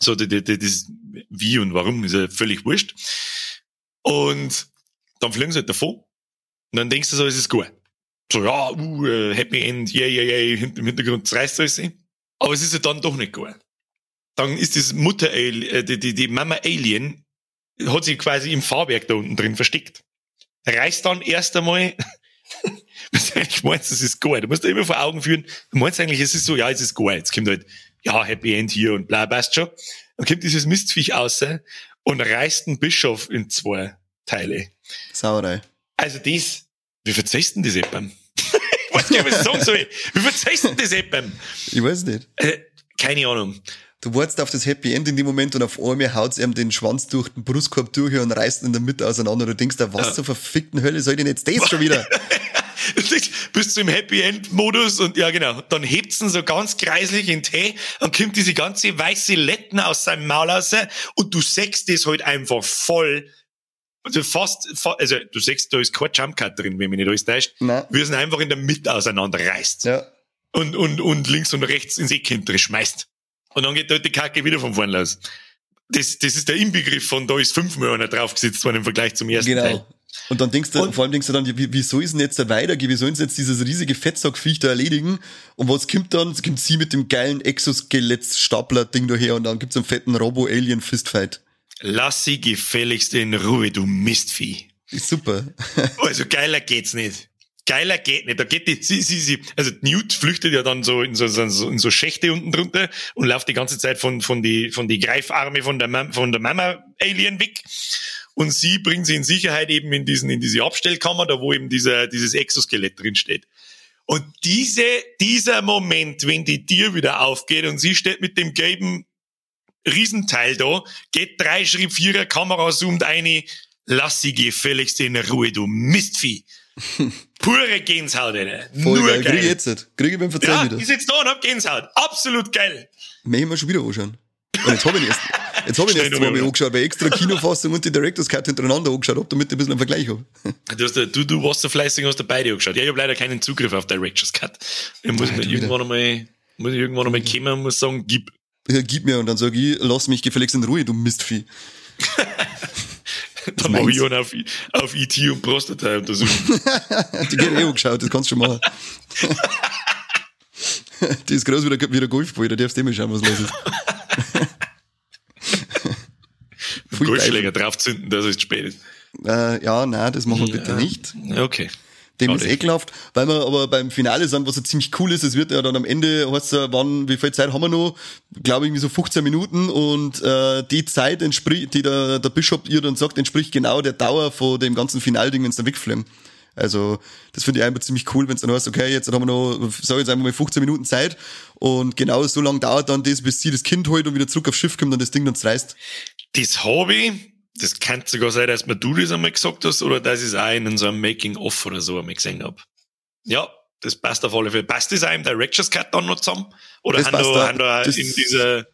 So, das, das, wie und warum ist ja völlig wurscht. Und dann fliegen sie halt davon. Und dann denkst du so, es ist gut. So, ja, uh, Happy End, yeah, yeah, yeah, im Hintergrund reißt alles. Aber es ist ja dann doch nicht gut. Dann ist das Mutter, äh, die, die, die Mama Alien, hat sich quasi im Fahrwerk da unten drin versteckt. Reißt dann erst einmal [LAUGHS] eigentlich meinst, das ist geil. Du musst dir immer vor Augen führen, du meinst eigentlich, es ist so, ja, es ist geil. Jetzt kommt halt, ja, Happy End hier und bla, passt schon. Dann kommt dieses Mistviech raus und reißt den Bischof in zwei Teile. Sauerei. Also das, wie verzeihst denn das Eppam? [LAUGHS] ich weiß gar nicht, was ich sagen soll. Wie verzeihst denn das Eppam? Ich weiß nicht. Äh, keine Ahnung. Du wartest auf das Happy End in dem Moment und auf einmal haut's ihm den Schwanz durch den Brustkorb durch und reißt ihn in der Mitte auseinander. Du denkst, was ja. zur verfickten Hölle soll denn jetzt das schon wieder? [LAUGHS] bist du im Happy End Modus und ja genau, dann hebt's ihn so ganz kreislich in Tee und kommt diese ganze weiße Letten aus seinem Maul raus und du sägst das halt einfach voll also fast, also du siehst, da ist kein Jumpcut drin, wenn mich nicht alles täuscht. Nein. Wie es einfach in der Mitte auseinanderreißt. Ja. Und, und, und links und rechts ins Eck hintere schmeißt. Und dann geht dort die Kacke wieder von vorne los. Das, das ist der Inbegriff von, da ist fünfmal einer draufgesetzt worden im Vergleich zum ersten genau. Teil. Und dann denkst du, und vor allem denkst du dann, wie, wieso ist denn jetzt da weitergehen? Wie sollen sie jetzt dieses riesige Fettsackviech da erledigen? Und was kommt dann? Es kommt sie mit dem geilen Exoskelett-Stapler-Ding daher und dann gibt's einen fetten Robo-Alien-Fistfight. Lass sie gefälligst in Ruhe, du Mistvieh. Ist super. [LAUGHS] also geiler geht's nicht. Geiler geht nicht. Da geht die, sie, sie, sie, also Newt flüchtet ja dann so in so, so, in so Schächte unten drunter und läuft die ganze Zeit von, von die, von die Greifarme von der, von der Mama Alien weg und sie bringt sie in Sicherheit eben in diesen, in diese Abstellkammer, da wo eben dieser, dieses Exoskelett drin steht. Und diese, dieser Moment, wenn die Tür wieder aufgeht und sie steht mit dem gelben Riesenteil da, geht drei Schritt, vierer, Kamera zoomt eine, lass sie gefälligst in Ruhe, du Mistvieh. [LAUGHS] Pure Gänsehaut, Alter. Voll Nur geil. geil. Krieg ich jetzt. Krieg ich beim Verzeihen ja, wieder. ich sitze da und hab Gänsehaut. Absolut geil. Ich mir schon wieder anschauen. Und jetzt habe ich erst, jetzt hab ich erst zweimal angeschaut, weil extra Kinofassung und die Director's Cut hintereinander angeschaut habe, damit ich ein bisschen einen Vergleich habe. Du, hast, du, du warst so fleißig und hast beide angeschaut. Ja, ich habe leider keinen Zugriff auf Director's Cut. Ich muss mir irgendwann einmal, muss ich irgendwann einmal kommen und muss sagen, gib. Ja, gib mir und dann sage ich, lass mich gefälligst in Ruhe, du Mistvieh. [LAUGHS] Dann mache ich auf, auf IT und Prostata untersuchen. [LAUGHS] die geht eh angeschaut, das kannst du schon machen. [LAUGHS] die ist groß wie der, wie der Golfball, da darfst du immer schauen, was los ist. [LAUGHS] Golfschläger draufzünden, dass es zu spät ist. Äh, ja, nein, das machen wir bitte nicht. Okay. Dem ist ekelhaft, weil wir aber beim Finale sind, was ja ziemlich cool ist, es wird ja dann am Ende, heißt ja, wann, wie viel Zeit haben wir noch? Glaube irgendwie so 15 Minuten und äh, die Zeit entspricht, die der, der Bischof ihr dann sagt, entspricht genau der Dauer von dem ganzen Finalding, wenn es dann wegfliegen. Also, das finde ich einfach ziemlich cool, wenn es dann heißt, okay, jetzt haben wir noch, sag jetzt einfach mal 15 Minuten Zeit und genau so lange dauert dann das, bis sie das Kind holt und wieder zurück aufs Schiff kommt und das Ding dann zerreißt. Das Hobby, das kann sogar sein, dass mir du das einmal gesagt hast oder dass ich es auch in so einem Making-of oder so einmal gesehen habe. Ja, das passt auf alle Fälle. Passt das auch im Director's Cut dann noch zusammen? Oder haben da, haben da in dieser,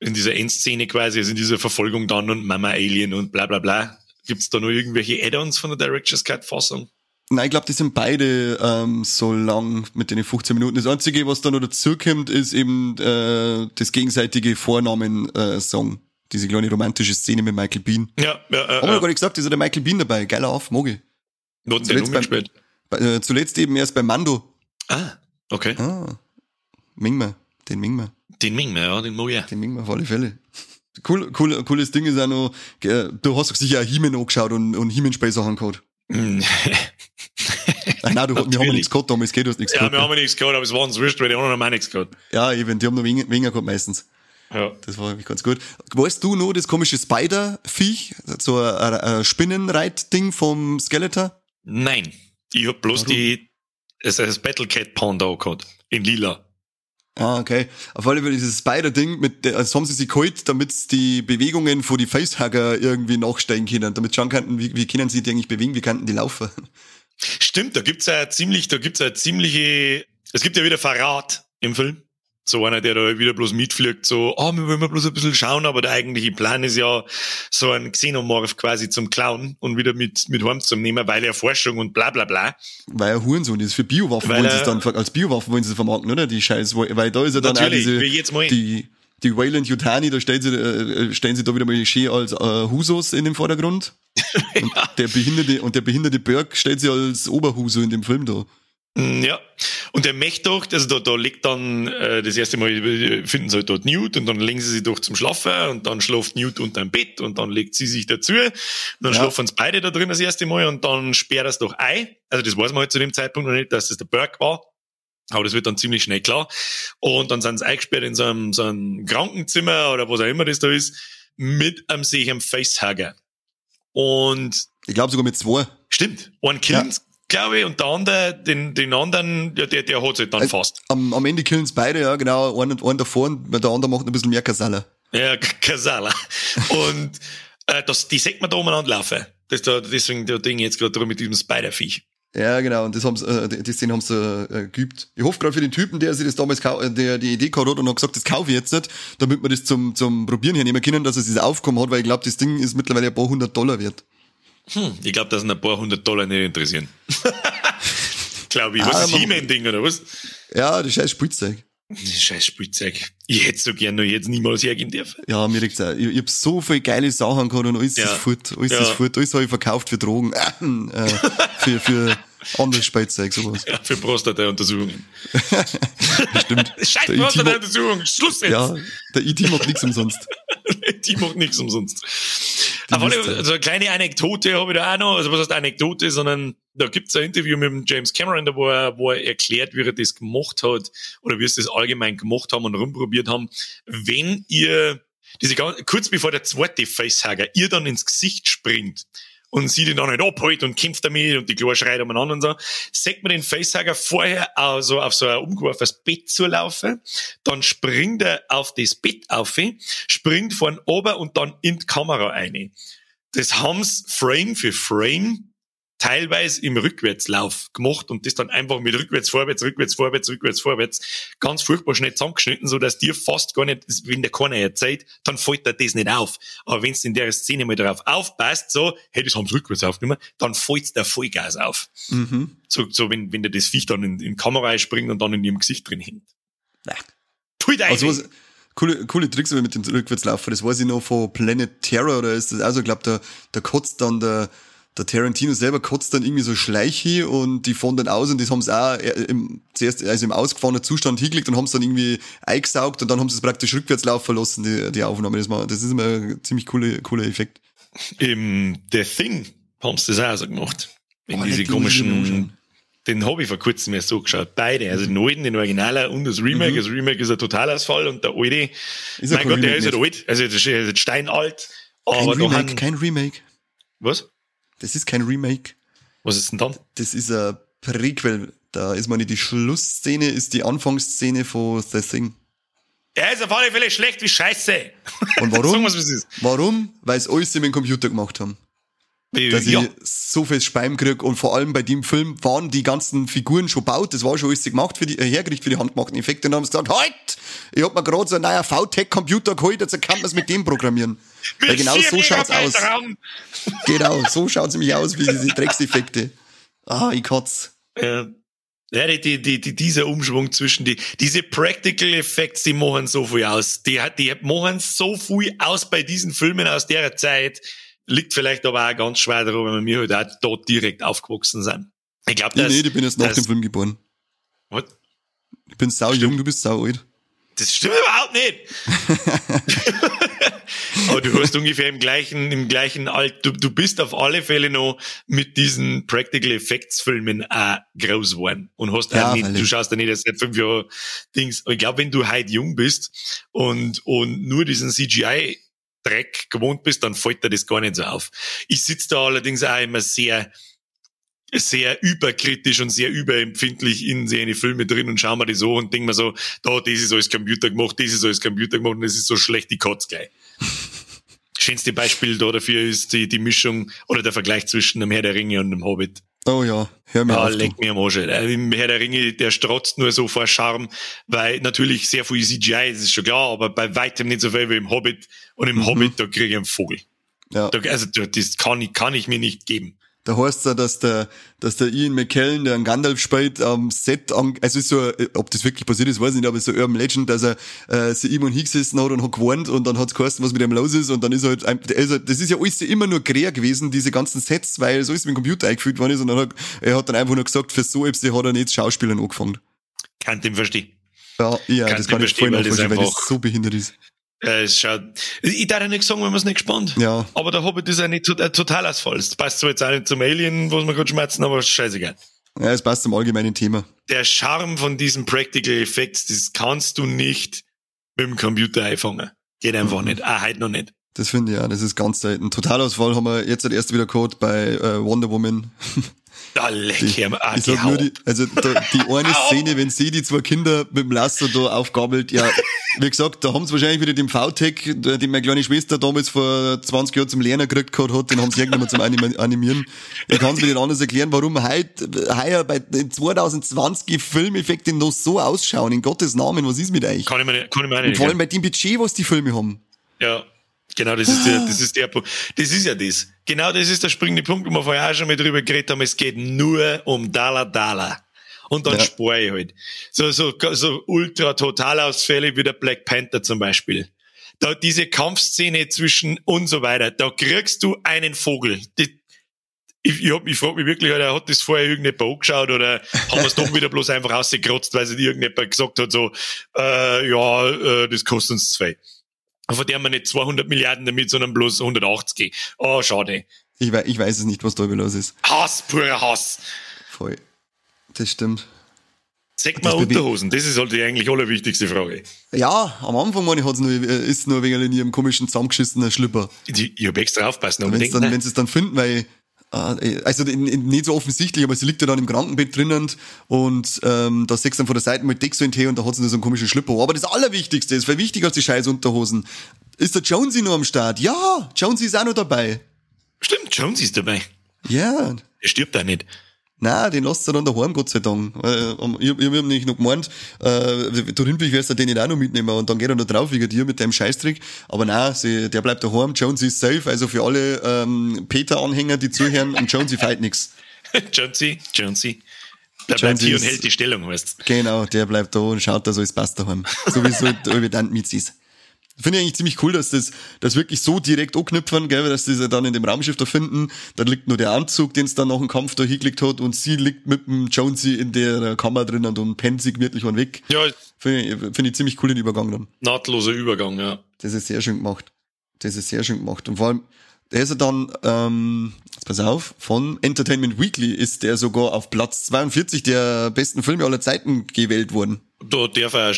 in dieser Endszene quasi, also in dieser Verfolgung dann und Mama Alien und bla bla bla, gibt's da noch irgendwelche Add-ons von der Director's Cut Fassung? Nein, ich glaube, die sind beide ähm, so lang mit den 15 Minuten. Das Einzige, was da noch dazukommt, ist eben äh, das gegenseitige Vornamen-Song. Äh, diese kleine romantische Szene mit Michael Bean. Ja, ja, ja. Haben wir ja. gar nicht gesagt, ist ja der Michael Bean dabei. Geiler auf, Mogi. Noten zuletzt, beim, bei, äh, zuletzt eben erst bei Mando. Ah, okay. Ah, Mingma, den Mingma. Den Mingma, ja, den Mogi. Den Mingma auf alle Fälle. Cool, cool, cooles Ding ist auch noch, du hast sicher auch He-Man angeschaut und, und He-Man Sachen gehabt. [LAUGHS] Nein, du, wir haben nichts gehabt damals, geht, du hast nichts ja, gehabt. Ja, wir haben nichts gehabt, aber es war uns wurscht, weil die anderen haben auch nichts gehabt. Ja, eben, die haben noch weniger gehabt meistens. Ja. Das war wirklich ganz gut. Weißt du noch das komische Spider-Viech? So ein, ein Spinnenreit-Ding vom Skeletor? Nein. Ich hab bloß Warum? die, es das Battle Cat Panda gehabt. In lila. Ah, okay. Auf alle Fälle dieses Spider-Ding, mit, also haben sie sich geholt, damit die Bewegungen von die Facehugger irgendwie nachsteigen können, damit schauen könnten, wie, wie können sie die eigentlich bewegen, wie könnten die laufen. Stimmt, da gibt's ja ziemlich, da gibt's ja ziemliche, es gibt ja wieder Verrat im Film so einer, der da wieder bloß mitfliegt, so, ah, oh, wir wollen mal bloß ein bisschen schauen, aber der eigentliche Plan ist ja, so ein Xenomorph quasi zum Klauen und wieder mit, mit heim zu nehmen, weil er Forschung und bla, bla, bla. Weil er Hurensohn ist. Für Biowaffen weil wollen sie es dann, als Biowaffen wollen sie es vermarkten, oder? Die Scheiß, weil da ist ja dann auch diese, jetzt mal die, die Wayland Yutani, da stellen sie, äh, stellen sie da wieder mal schön als äh, Husos in den Vordergrund. ja. [LAUGHS] und der behinderte, und der behinderte Berg stellt sie als Oberhuso in dem Film da. Mm, ja, und der doch, also da, da liegt dann, äh, das erste Mal äh, finden sie halt dort Newt und dann legen sie sich doch zum Schlafen und dann schläft Newt unter dem Bett und dann legt sie sich dazu und dann ja. schlafen sie beide da drin das erste Mal und dann sperrt es doch ein. Also das weiß man halt zu dem Zeitpunkt noch nicht, dass das der Burke war. Aber das wird dann ziemlich schnell klar. Und dann sind sie eingesperrt in so einem, so einem Krankenzimmer oder was auch immer das da ist, mit einem sich am Facehugger. Und ich glaube sogar mit zwei. Stimmt. Ein Kind ja glaube ich, und der andere, den, den anderen, ja, der, der hat sich dann also, fast. Am, am Ende killen es beide, ja, genau, einen, einen davor und der andere macht ein bisschen mehr Kasala. Ja, Kasala. und äh, das, die sieht man da umeinander laufen. Das, da, deswegen der Ding jetzt gerade mit diesem Spider-Viech. Ja, genau, und das haben sie, äh, die Szene haben sie äh, geübt. Ich hoffe gerade für den Typen, der sich das damals, der die Idee gehabt hat und hat gesagt, das kaufe ich jetzt nicht, damit wir das zum, zum Probieren hernehmen können, dass er sich das Aufkommen hat, weil ich glaube, das Ding ist mittlerweile ein paar hundert Dollar wert. Hm, ich glaube, dass ein paar hundert Dollar nicht interessieren. [LAUGHS] glaube ich. Was ah, ist He-Man-Ding oder was? Ja, das scheiß Spielzeug. Das scheiß Spielzeug. Ich hätte so gern noch jetzt niemals hergehen dürfen. Ja, mir regt auch. Ich, ich hab so viele geile Sachen gehabt und alles ja. ist fort. Alles ja. ist fort. Alles habe ich verkauft für Drogen. [CLEARS THROAT] Äh, für, für anderes Spielzeug, sowas. Ja, für Prostata-Untersuchungen. [LAUGHS] Stimmt. [LAUGHS] Scheiß Prostata-Untersuchung. Schluss jetzt. Ja, der IT macht nichts umsonst. [LAUGHS] IT macht nichts umsonst. Aber also eine kleine Anekdote habe ich da auch noch, also was heißt Anekdote, sondern da gibt es ein Interview mit dem James Cameron, da wo er, wo er erklärt, wie er das gemacht hat oder wie sie das allgemein gemacht haben und rumprobiert haben. Wenn ihr diese kurz bevor der zweite Facehugger ihr dann ins Gesicht springt und sie den dann nicht abholt und kämpft damit und die Klar schreit umeinander und so, sagt man den Facehugger vorher also auf so ein umgeworfenes Bett zu laufen, dann springt er auf das Bett auf, springt von oben und dann in die Kamera ein. Das haben's Frame für Frame teilweise im Rückwärtslauf gemacht und das dann einfach mit rückwärts, vorwärts, rückwärts, vorwärts, rückwärts, vorwärts ganz furchtbar schnell zusammengeschnitten, so dass dir fast gar nicht, wenn der keiner erzählt, dann fällt dir das nicht auf. Aber wenn du in der Szene mal darauf aufpasst, so, hey, das haben sie rückwärts aufgenommen, dann fällt der Vollgas auf. Mhm. So, so wenn, wenn der das Viech dann in, in die Kamera springt und dann in ihrem Gesicht drin hängt. Ja. Tut also was, coole, coole Tricks mit dem Rückwärtslaufen. Das weiß ich noch von Planet Terror, oder ist das also, ich glaube, da, da kotzt dann der, der Tarantino selber kotzt dann irgendwie so Schleiche und die fahren dann aus und das haben sie auch im, zuerst also im ausgefahrenen Zustand hingelegt und haben es dann irgendwie eingesaugt und dann haben sie es praktisch rückwärts laufen lassen, die, die Aufnahme. Das, war, das ist immer ein ziemlich cooler, cooler Effekt. Im The Thing haben sie das auch so gemacht. In oh, diese komischen, den habe ich vor kurzem erst so geschaut. Beide, also den alten, den Originaler und das Remake. Mhm. Das Remake ist ein Totalausfall und der alte, ist mein Gott, der ist halt alt. Also das ist steinalt. Aber kein Remake, kein Remake. Was? Das ist kein Remake. Was ist denn dann? Das ist ein Prequel. Da ist meine die Schlussszene, ist die Anfangsszene von The Thing. Er ist auf alle Fälle schlecht wie Scheiße. Und [LAUGHS] warum? warum? Weil es alles mit dem Computer gemacht haben. Dass ja. ich so viel Speim krieg und vor allem bei dem Film waren die ganzen Figuren schon baut, das war schon alles gemacht für die, äh, hergerichtet für die handgemachten Effekte und dann haben sie gesagt, halt! Ich hab mir gerade so ein neuer VTech-Computer geholt, jetzt kann man es mit dem programmieren. Weil genau so schaut's aus. [LAUGHS] genau, so schaut's nämlich aus wie diese Dreckseffekte. Ah, ich kotz. Ja. Ja, die, die, die, dieser Umschwung zwischen die, diese Practical Effects, die machen so viel aus. Die, die machen so viel aus bei diesen Filmen aus der Zeit. Liegt vielleicht aber auch ganz schwer darum, wenn wir halt auch dort direkt aufgewachsen sind. Ich glaube, das. Nee, ich bin jetzt nach dem Film geboren. Was? Ich bin sau jung, du bist sau alt. Das stimmt überhaupt nicht. [LAUGHS] Aber du hast ungefähr im gleichen, im gleichen Alter, du, du bist auf alle Fälle noch mit diesen Practical Effects Filmen auch groß geworden. Und hast ja, auch nicht, du schaust ja nicht erst seit fünf Jahren Dings. Und ich glaube, wenn du heute jung bist und, und nur diesen CGI Dreck gewohnt bist, dann fällt dir das gar nicht so auf. Ich sitze da allerdings auch immer sehr, sehr überkritisch und sehr überempfindlich in seine Filme drin und schauen mir die so und denke mir so, da, das ist alles Computer gemacht, das ist alles Computer gemacht und das ist so schlecht, die Kotz gleich. [LAUGHS] Schönste Beispiel da dafür ist die, die Mischung oder der Vergleich zwischen dem Herr der Ringe und dem Hobbit. Oh ja, hör mir ja, auf. leck mir am Arsch. Im Herr der Ringe, der strotzt nur so vor Charme, weil natürlich sehr viel CGI, das ist schon klar, aber bei weitem nicht so viel wie im Hobbit. Und im mhm. Hobbit, da kriege ich einen Vogel. Ja. Da, also das kann ich, kann ich mir nicht geben. Da heißt es dass der, dass der Ian McKellen, der einen Gandalf spielt, am Set, an, also ist so, ob das wirklich passiert ist, weiß ich nicht, aber so Urban Legend, dass er äh, sich immer hingesessen hat und hat gewarnt und dann hat's geheißen, was mit ihm los ist und dann ist er halt, also das ist ja alles immer nur Krähe gewesen, diese ganzen Sets, weil so ist mit dem Computer eingefügt worden ist und dann hat, er hat dann einfach nur gesagt, für so etwas hat er nicht Schauspielern angefangen. Kann dem verstehen. Ja, ja, kann das kann ich voll nachvollziehen, weil das so behindert ist. Äh, es schaut, ich darf ja nicht sagen, wenn man es nicht gespannt. Ja. Aber der Hobbit ist ja nicht ein Totalausfall. Das passt zwar jetzt auch nicht zum Alien, was wir gerade schmerzen, aber scheißegal. Ja, es passt zum allgemeinen Thema. Der Charme von diesen Practical Effects, das kannst du nicht mit dem Computer einfangen. Geht einfach mhm. nicht. Ah, heute noch nicht. Das finde ich ja, das ist ganz selten. Totalausfall haben wir jetzt erst wieder gehabt bei äh, Wonder Woman. [LAUGHS] Da leck die, ich sag nur die, also da, die [LAUGHS] eine Szene, wenn sie die zwei Kinder mit dem Lasso da aufgabelt, ja, wie gesagt, da haben sie wahrscheinlich wieder den VTech, den meine kleine Schwester damals vor 20 Jahren zum Lernen gekriegt hat, den haben sie irgendwann mal zum Animieren. Ich kann es mir nicht anders erklären, warum heute, heuer bei 2020 Filmeffekte noch so ausschauen. In Gottes Namen, was ist mit euch? Kann ich mir, kann ich mir nicht. Und vor allem bei dem Budget, was die Filme haben. Ja. Genau, das ist der, das ist der Punkt. Das ist ja das. Genau das ist der springende Punkt, wo wir vorher auch schon mal drüber geredet haben. Es geht nur um Dollar Dollar. Und dann ja. spare ich halt. So, so, so ultra Totalausfälle wie der Black Panther zum Beispiel. Da diese Kampfszene zwischen und so weiter, da kriegst du einen Vogel. Die, ich, ich, hab, ich frage mich wirklich, Alter, hat das vorher irgendjemand angeschaut oder haben wir es doch wieder bloß einfach rausgekrotzt, weil sich irgendjemand gesagt hat, so, äh, ja, äh, das kostet uns zwei von der man nicht 200 Milliarden damit, sondern bloß 180. Oh, schade. Ich weiß, ich weiß es nicht, was da los ist. Hass, purer Hass. Voll. Das stimmt. Sag mal Unterhosen, das ist halt die eigentlich allerwichtigste Frage. Ja, am Anfang meine ich, hat's nur, äh, ist nur wegen in ihrem komischen zusammengeschissenen Schlipper. Ich, ich hab extra aufpassen. Wenn sie es dann finden, weil also nicht so offensichtlich, aber sie liegt ja dann im Krankenbett drinnen und ähm, da sechst dann von der Seite mit Deck so in Tee und da hat sie so einen komischen Schlipper. Aber das Allerwichtigste ist, viel wichtiger als die scheiß Unterhosen, ist der Jonesy noch am Start. Ja, Jonesy ist auch noch dabei. Stimmt, Jonesy ist dabei. Ja. Er stirbt da nicht. Nein, den lasst ihr dann daheim, Gott sei Dank. Ich, ich hab nämlich noch gemeint, äh, du Rindwig wirst du den nicht auch noch mitnehmen und dann geht er noch drauf wegen dir mit deinem Scheißtrick. Aber nein, sie, der bleibt daheim, Jonesy ist safe, also für alle ähm, Peter-Anhänger, die zuhören, und Jonesy fight nix. [LAUGHS] Jonesy, Jonesy. Der bleibt hier und hält die Stellung, weißt Genau, der bleibt da und schaut, dass alles passt daheim. So wie es halt [LAUGHS] mit ist. Finde ich eigentlich ziemlich cool, dass das, das wirklich so direkt anknüpfen, gell, dass sie dann in dem Raumschiff da finden. Dann liegt nur der Anzug, den es dann nach dem Kampf da hingelegt hat und sie liegt mit dem Jonesy in der Kammer drin und pennt sie gemütlich und weg. Ja, Finde ich, finde ich ziemlich cool den Übergang dann. nahtloser Übergang, ja. Das ist sehr schön gemacht. Das ist sehr schön gemacht. Und vor allem, der ist ja dann, ähm, pass auf, von Entertainment Weekly ist der sogar auf Platz 42 der besten Filme aller Zeiten gewählt worden. Da darf er auch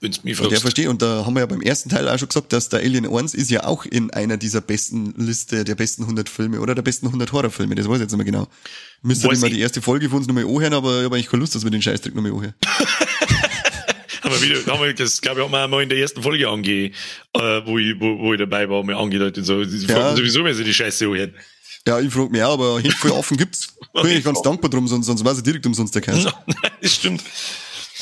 wenn's mich fragst. verstehe, und da haben wir ja beim ersten Teil auch schon gesagt, dass der Alien 1 ist ja auch in einer dieser besten Liste der besten 100 Filme oder der besten 100 Horrorfilme, das weiß ich jetzt nicht mehr genau. Müsste ich. die erste Folge von uns nochmal anhören, aber ich habe eigentlich keine Lust, dass wir den Scheißdreck nochmal anhören. Haben wir wieder, haben wir, das glaube ich, haben wir einmal in der ersten Folge ange, äh, wo ich, wo, wo ich dabei war, mal angedeutet, so, sie Ja. fragen sowieso, wenn sie die Scheiße anhören. Ja, ich frage mich auch, aber viel [LAUGHS] offen gibt's. Bin ich ganz dankbar drum, sonst, sonst weiß ich direkt umsonst der [LAUGHS] Kerl. das stimmt.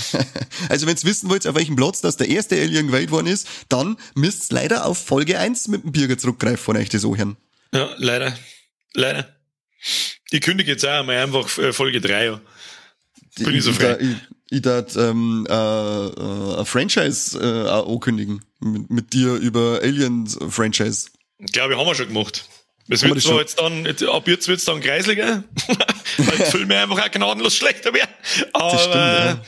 [LAUGHS] Also wenn's wissen wollt, auf welchem Platz das der erste Alien gewählt worden ist, dann müsst's leider auf Folge 1 mit dem Bürger zurückgreifen von euch das anhören. Ja, leider. Leider. Ich kündige jetzt auch mal einfach äh, Folge 3 an. Bin ich so frei. Ich, ich darf ähm, äh, äh, ein Franchise äh, auch ankündigen. Mit, mit dir über Aliens-Franchise. Glaube ich, haben wir schon gemacht. Das Haben wir wird das zwar schon? jetzt dann, ab jetzt wird's dann kreisliger, [LAUGHS] weil die [LAUGHS] Filme einfach auch gnadenlos schlechter werden. Aber stimmt,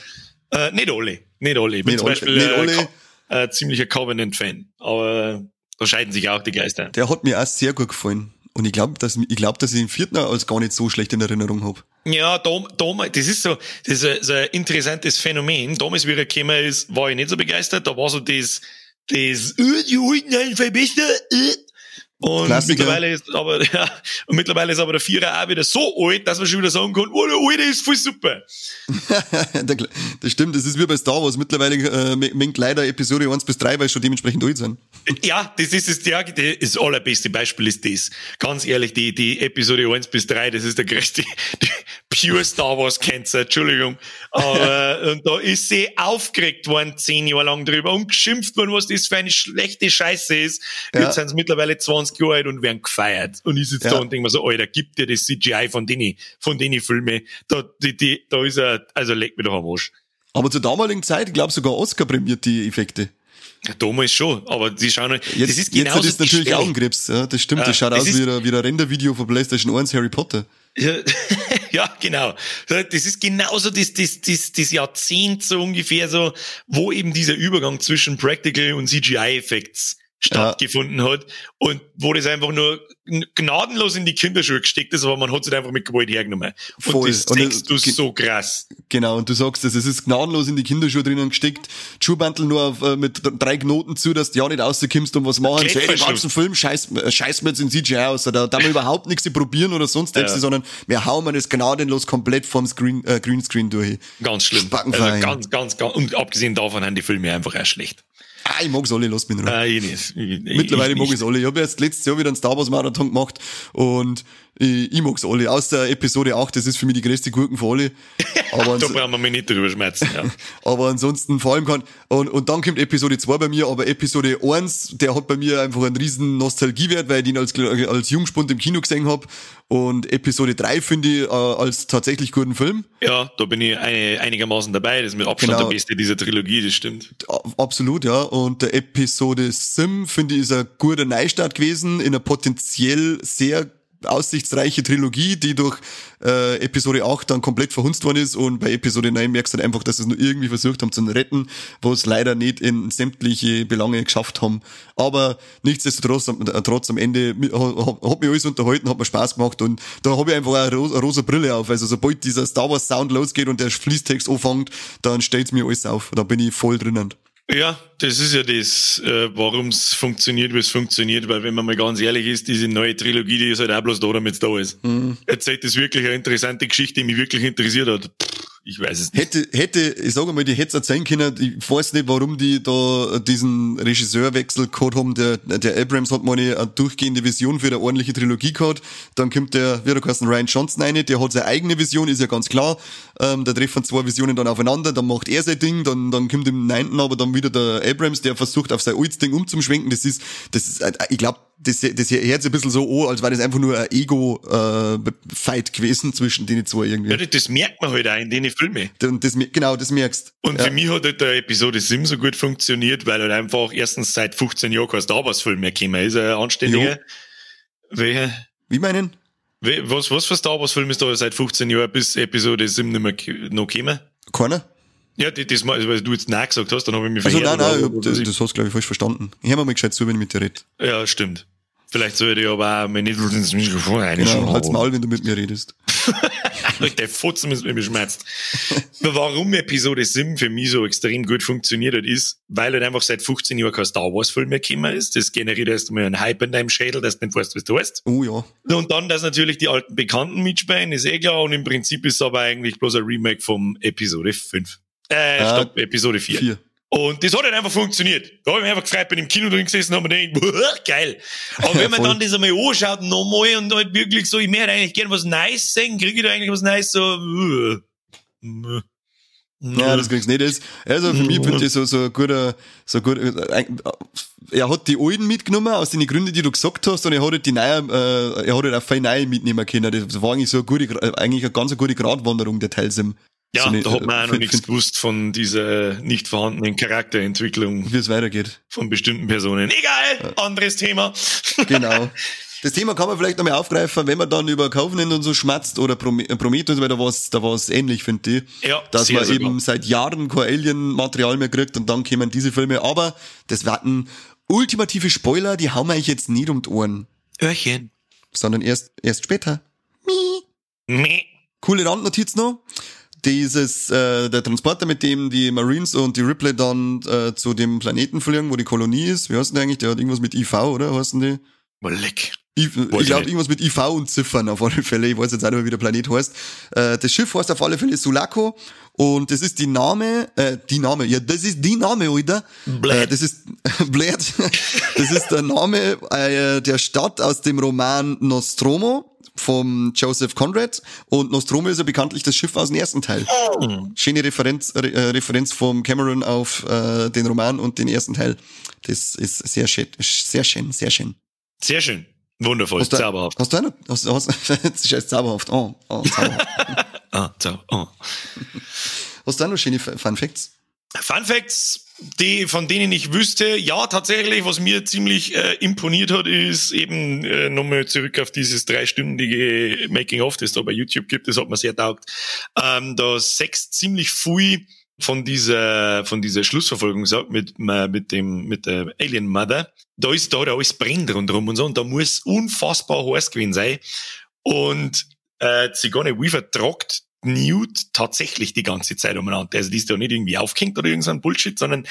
äh, nicht alle. Nicht alle. Ich bin Nicht zum Beispiel äh, äh, ziemlicher Covenant-Fan. Aber da scheiden sich auch die Geister. Der hat mir auch sehr gut gefallen. Und ich glaube, dass, ich glaub, dass ich den vierten als gar nicht so schlecht in Erinnerung hab. Ja, da, damals, das ist so, das ist ein, so ein interessantes Phänomen. Damals, wie er gekommen ist, war ich nicht so begeistert. Da war so das, das, äh, die alten äh. Und Klassiker. mittlerweile ist aber, [LAUGHS] ja, und mittlerweile ist aber der Vierer auch wieder so alt, dass man schon wieder sagen kann, oh, der Alte ist voll super. [LAUGHS] Das stimmt, das ist wie bei Star Wars. Mittlerweile äh, mengt leider Episode 1 bis 3, weil sie schon dementsprechend alt sind. Ja, das ist das, ja, das allerbeste Beispiel ist das. Ganz ehrlich, die, die Episode 1 bis 3, das ist der größte [LAUGHS] Pure Star Wars Cancer, Entschuldigung. Aber, und da ist sie aufgeregt worden, zehn Jahre lang drüber und geschimpft worden, was das für eine schlechte Scheiße ist. Ja. Jetzt sind sie mittlerweile 20 Jahre alt und werden gefeiert. Und ich sitze Ja. da und denke mir so, Alter, gib dir das CGI von denen, von denen Filme. Da, die, die, da ist er, also leg mir doch am Arsch. Aber zur damaligen Zeit, ich glaube sogar Oscar prämiert die Effekte. Ja, Damals schon, aber die schauen, Jetzt, das ist jetzt genauso ist natürlich die Stelle. Augenkrebs. Ja, das stimmt, Ja, das schaut das aus ist- wie ein, wie ein Rendervideo von PlayStation 1 Harry Potter. Ja, [LAUGHS] ja, genau. Das ist genauso das, das, das, das Jahrzehnt so ungefähr so, wo eben dieser Übergang zwischen Practical und CGI-Effects stattgefunden hat und wo das einfach nur gnadenlos in die Kinderschuhe gesteckt ist, aber man hat es einfach mit Gewalt hergenommen. Und Voll. das es- du so krass. Genau, und du sagst es, es ist gnadenlos in die Kinderschuhe drinnen gesteckt. Schuhbantel nur auf, äh, mit drei Knoten zu, dass du ja nicht rauskommst und was machen. So, ey, den ganzen Film scheiß, äh, scheiß mir jetzt in CGI aus. Da, da wir überhaupt nichts probieren oder sonst Ja. etwas, sondern wir hauen mir das gnadenlos komplett vom Screen, äh, Greenscreen durch. Ganz schlimm. Also ganz, ganz, ganz, und abgesehen davon haben die Filme einfach auch schlecht. Ah, ich mag's alle, lass mich in Ruhe. Ich nicht. Ich- Mittlerweile ich mag ich's alle. Ich habe jetzt letztes Jahr wieder einen Star Wars Marathon gemacht und ich, ich mag's alle. Aus der Episode 8, das ist für mich die größte Gurken von alle. [LAUGHS] Aber, Da brauchen wir mich nicht drüber schmerzen. Ja. [LAUGHS] aber ansonsten vor allem kann, und, und dann kommt Episode 2 bei mir, aber Episode 1, der hat bei mir einfach einen riesen Nostalgiewert, weil ich den als, als Jungspund im Kino gesehen hab Und Episode 3 finde ich äh, als tatsächlich guten Film. ja, da bin ich eine, einigermaßen dabei. Das ist mit Abstand Genau. der beste dieser Trilogie, das stimmt. Absolut, ja. Und der Episode Sim, finde ich, ist ein guter Neustart gewesen in einer potenziell sehr aussichtsreiche Trilogie, die durch äh, Episode 8 dann komplett verhunzt worden ist und bei Episode 9 merkst du dann einfach, dass sie es nur irgendwie versucht haben zu retten, wo es leider nicht in sämtliche Belange geschafft haben. Aber nichtsdestotrotz äh, trotz am Ende hat mich alles unterhalten, hat mir Spaß gemacht und da habe ich einfach eine, ro eine rosa Brille auf. Also sobald dieser Star Wars Sound losgeht und der Fließtext anfängt, dann stellt's mir alles auf. Da bin ich voll drinnen. Ja, das ist ja das, äh, warum es funktioniert, wie es funktioniert, weil wenn man mal ganz ehrlich ist, diese neue Trilogie, die ist halt auch bloß da, damit es da ist. Mhm. Erzählt das wirklich eine interessante Geschichte, die mich wirklich interessiert hat. Ich weiß es nicht. Hätte, hätte, ich sage mal, die hätte es erzählen können, ich weiß nicht, warum die da diesen Regisseurwechsel gehabt haben. Der, der Abrams hat mal eine, durchgehende Vision für eine ordentliche Trilogie gehabt. Dann kommt der, wie der heißt, Ryan Johnson rein, der hat seine eigene Vision, ist ja ganz klar. Ähm, da treffen zwei Visionen dann aufeinander, dann macht er sein Ding, dann, dann kommt im neunten aber dann wieder der Abrams, der versucht auf sein altes Ding umzuschwenken. Das ist, das ist, äh, ich glaube, das, das hört sich ein bisschen so an, als wäre das einfach nur ein Ego-Fight gewesen zwischen den zwei irgendwie. Ja, das merkt man halt auch in den Filmen. Und das, genau, das merkst. Und ja. für mich hat halt der Episode 7 so gut funktioniert, weil halt einfach erstens seit 15 Jahren kein Star Wars Film mehr gekommen ist, ein anständiger. Welche? Wie meinen? Was, was für Star Wars Film ist da seit 15 Jahren bis Episode 7 nicht mehr noch gekommen? Keiner? Ja, das, das, weil du jetzt Nein gesagt hast, dann habe ich mich Also nein, nein, das, das hast du, glaube ich, falsch verstanden. Ich habe mal gescheit zu, wenn ich mit dir rede. Ja, stimmt. Vielleicht sollte ich aber auch mir nicht ins Mikrofon Genau, halt's mal, wenn du mit mir redest. [LAUGHS] der Fotzen ist mir beschmerzt. [LAUGHS] Warum Episode 7 für mich so extrem gut funktioniert hat, ist, weil halt einfach seit 15 Jahren kein Star Wars Film mehr gekommen ist. Das generiert erst mal einen Hype in deinem Schädel, dass du nicht weißt, was du weißt. Oh ja. Und dann, dass natürlich die alten Bekannten mitspielen, ist eh klar. Und im Prinzip ist es aber eigentlich bloß ein Remake vom Episode 5. Äh, Ah, stopp, Episode 4. Vier. Und das hat halt einfach funktioniert. Da habe ich mich einfach gefreut, bin im Kino drin gesessen und habe mir gedacht, geil. Aber wenn [LAUGHS] man dann das einmal anschaut, nochmal und halt wirklich so, ich möchte eigentlich gern was Nice sehen, kriege ich da eigentlich was Nice, so, uh, Ja, das kriegst du nicht. Das- Also für mich finde ich so, so ein guter, so ein guter, äh, er hat die alten mitgenommen, aus den Gründen, die du gesagt hast, und er hat halt die neuen, äh, er hat halt auch viele neue mitnehmen können. Das war eigentlich so eine gute, eigentlich eine ganz gute Gratwanderung, der Teil Sim. Ja, so eine, da hat man auch noch nichts gewusst von dieser nicht vorhandenen Charakterentwicklung Wie es weitergeht. von bestimmten Personen. Egal, anderes Thema. Genau. [LAUGHS] Das Thema kann man vielleicht nochmal aufgreifen, wenn man dann über Covenant und so schmatzt oder äh, Prometheus, weil da war's, da war's ähnlich, finde ich. Ja, Dass man sogar. eben seit Jahren kein Alien-Material mehr kriegt und dann kämen diese Filme. Aber das werden ultimative Spoiler, die hauen wir euch jetzt nicht um die Ohren, Öhrchen. sondern erst, erst später. Meh. Coole Randnotiz noch. Dieses, äh, der Transporter, mit dem die Marines und die Ripley dann äh, zu dem Planeten fliegen, wo die Kolonie ist. Wie heißt denn der eigentlich? Der hat irgendwas mit IV, oder? Heißen die? Mal leck. I, ich glaube irgendwas mit IV und Ziffern auf alle Fälle. Ich weiß jetzt auch nicht mehr, wie der Planet heißt. Äh, das Schiff heißt auf alle Fälle Sulaco und das ist die Name, äh, die Name, ja, das ist die Name, Alter. Blöd. Äh, das ist [LAUGHS] Blöd. Das ist der Name äh, der Stadt aus dem Roman Nostromo vom Joseph Conrad und Nostromo ist ja bekanntlich das Schiff aus dem ersten Teil. Schöne Referenz, Re, äh, Referenz vom Cameron auf äh, den Roman und den ersten Teil. Das ist sehr schön, sehr schön, sehr schön. Sehr schön. Wundervoll. Hast du, Zauberhaft. Hast du auch noch, hast, hast, [LAUGHS] das ist jetzt zauberhaft. Oh, oh, zauberhaft. [LAUGHS] Ah, zau oh. hast du auch noch schöne Fun Facts? Fun Facts, die, von denen ich wüsste, ja, tatsächlich, was mir ziemlich äh, imponiert hat, ist eben äh, nochmal zurück auf dieses dreistündige Making-of, das da bei YouTube gibt, das hat mir sehr taugt. Ähm, da sechs ziemlich viel von dieser, von dieser Schlussverfolgung sagt, mit, mit dem, mit der Alien Mother. Da ist, da hat alles brennt rundherum und so, und da muss unfassbar heiß gewesen sein. Und, äh, Sigourney Weaver tragt Newt tatsächlich die ganze Zeit umeinander. Also die ist da nicht irgendwie aufgehängt oder irgendein Bullshit, sondern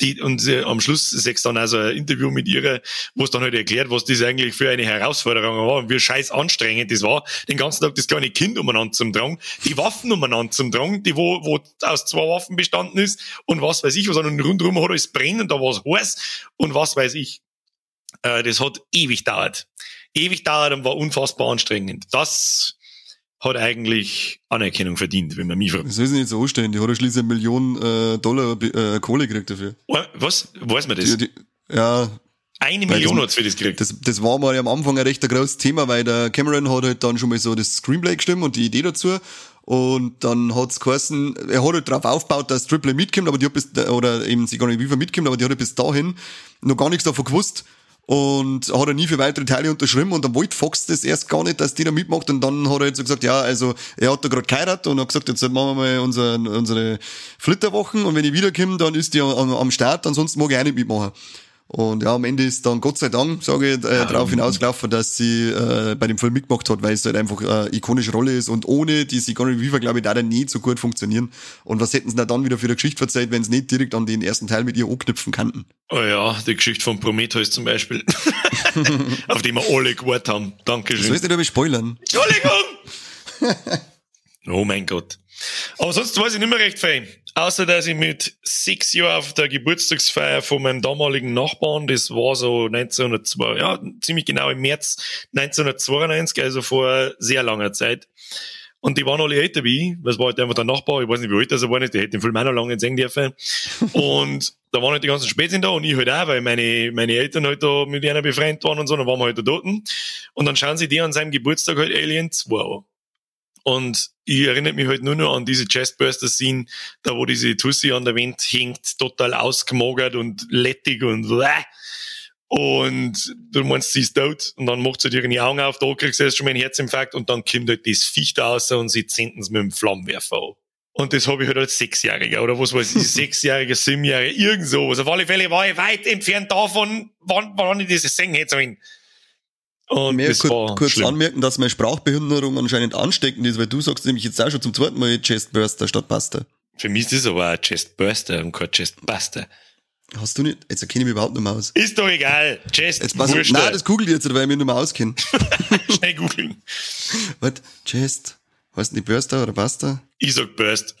die, und äh, am Schluss sechs dann also ein Interview mit ihrer, wo es dann halt erklärt, was das eigentlich für eine Herausforderung war und wie scheiß anstrengend das war, den ganzen Tag das kleine Kind umeinander zum Drang, die Waffen umeinander zum Drang, die wo, wo aus zwei Waffen bestanden ist und was weiß ich was, und rundherum hat alles brennen, da war es heiß und was weiß ich. Äh, das hat ewig dauert. Ewig dauert und war unfassbar anstrengend. Das hat eigentlich Anerkennung verdient, wenn man mich fragt. Das ist nicht so anstehen. Die hat ja schließlich eine Million äh, Dollar äh, Kohle gekriegt dafür. Was? Weiß man das? Die, die, ja, Eine Million hat's für das gekriegt. das, das war mal am Anfang ein recht großes Thema, weil der Cameron hat halt dann schon mal so das Screenplay gestimmt und die Idee dazu. Und dann hat's geheißen, er hat halt drauf aufgebaut, dass Triple mitkommt, aber die hat bis, oder eben Sigourney Weaver mitkommt, aber die hat halt bis dahin noch gar nichts davon gewusst. Und hat er nie für weitere Teile unterschrieben. Und dann wollte Fox das erst gar nicht, dass die da mitmacht. Und dann hat er jetzt gesagt, ja, also er hat da gerade geheiratet und hat gesagt, jetzt machen wir mal unsere, unsere Flitterwochen. Und wenn ich wiederkomme, dann ist die am, am Start, ansonsten mag ich auch nicht mitmachen. Und ja, am Ende ist dann Gott sei Dank, sage ich, äh, darauf hinausgelaufen, dass sie äh, bei dem Film mitgemacht hat, weil es halt einfach eine ikonische Rolle ist. Und ohne die Sigourney Weaver, glaube ich, da dann nie so gut funktionieren. Und was hätten sie da dann wieder für eine Geschichte verzeiht, wenn sie nicht direkt an den ersten Teil mit ihr anknüpfen könnten? Oh ja, die Geschichte von Prometheus zum Beispiel. [LAUGHS] Auf die wir alle gewartet haben. Dankeschön. sollst du nicht spoilern. Entschuldigung! [LAUGHS] oh mein Gott. Aber sonst weiß ich nicht mehr recht viel. Außer, dass ich mit sechs Jahren auf der Geburtstagsfeier von meinem damaligen Nachbarn, das war so 1902, ja, ziemlich genau im März 1992, also vor sehr langer Zeit. Und die waren alle älter wie ich. Das war halt einfach der Nachbar, ich weiß nicht, wie alt er war, nicht, der hätte den Film auch noch lange sehen dürfen. Und da waren halt die ganzen Spätzchen da und ich halt auch, weil meine, meine Eltern halt da mit einer befreundet waren und so, dann waren wir halt da dort. Und dann schauen sie die an seinem Geburtstag halt Alien 2 Und ich erinnere mich halt nur noch an diese Chestburster-Scene, da wo diese Tussi an der Wand hängt, total ausgemogert und lettig und bläh. Und du meinst, sie ist tot und dann macht sie dir ihre Augen auf, da kriegst du erst schon mal einen Herzinfarkt und dann kommt halt das Viech da raus und sie zünden es mit dem Flammenwerfer an. Und das habe ich halt als Sechsjähriger oder was weiß ich, [LAUGHS] Sechsjähriger, Siebenjähriger, irgend sowas. Auf alle Fälle war ich weit entfernt davon, wann, wann ich das singen hätte. Und Mehr kur kurz schlimm. anmerken, dass meine Sprachbehinderung anscheinend ansteckend ist, weil du sagst nämlich jetzt auch schon zum zweiten Mal Chestburster statt Buster. Für mich ist das aber ein Chestburster und kein Chestbuster. Hast du nicht? Jetzt erkenne ich mich überhaupt nicht mehr aus. Ist doch egal. Chest. Jetzt pass Nein, das googelt jetzt, weil ich mich nicht mehr auskenne. [LAUGHS] Schnell googeln. Was? Chest. Heißt nicht Burster oder Buster? Ich sag Burst.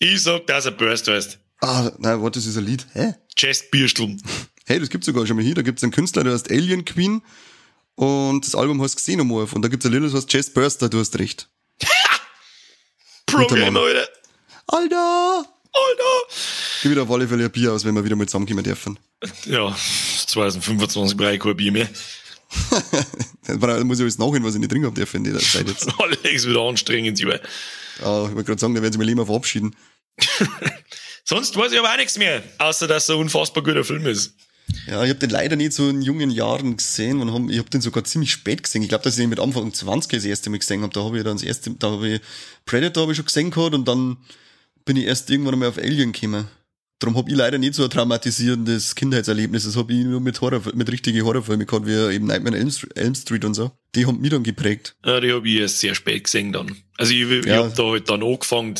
Ich sag, dass er Burst heißt. Ah, nein, warte, das ist ein Lied. Hä? Chest Bürstel. Hey, das gibt's sogar schon mal hier. Da gibt's einen Künstler, der heißt Alien Queen. Und das Album heißt Xenomorph. Und da gibt's ein Lied, das heißt Chest Burster, du hast recht. [LAUGHS] Problem, Alter. Alter! Alter! Gib wieder auf alle Fälle ein Bier aus, wenn wir wieder mal zusammenkommen dürfen. Ja, 2025 brauche ich kein Bier mehr. [LAUGHS] da muss ich alles nachhin, was ich nicht trinken habe dürfen in der Zeit jetzt. [LAUGHS] Alles wieder anstrengend, Junge. Ja, ich wollte gerade sagen, da werden sie mir lieber verabschieden. Sonst weiß ich aber auch nichts mehr, außer dass er ein unfassbar guter Film ist. Ja, ich habe den leider nicht so in jungen Jahren gesehen. Und hab, ich habe den sogar ziemlich spät gesehen. Ich glaube, dass ich ihn mit Anfang 20 das erste Mal gesehen habe. Da habe ich dann das erste, da habe ich Predator hab ich schon gesehen gehabt und dann bin ich erst irgendwann einmal auf Alien gekommen. Darum habe ich leider nicht so ein traumatisierendes Kindheitserlebnis. Das habe ich nur mit Horror, mit richtigen Horrorfilmen gehabt, wie eben Nightmare on Elm Street und so. Die haben mich dann geprägt. Ja, die habe ich erst sehr spät gesehen dann. Also ich, ich ja. habe da halt dann angefangen.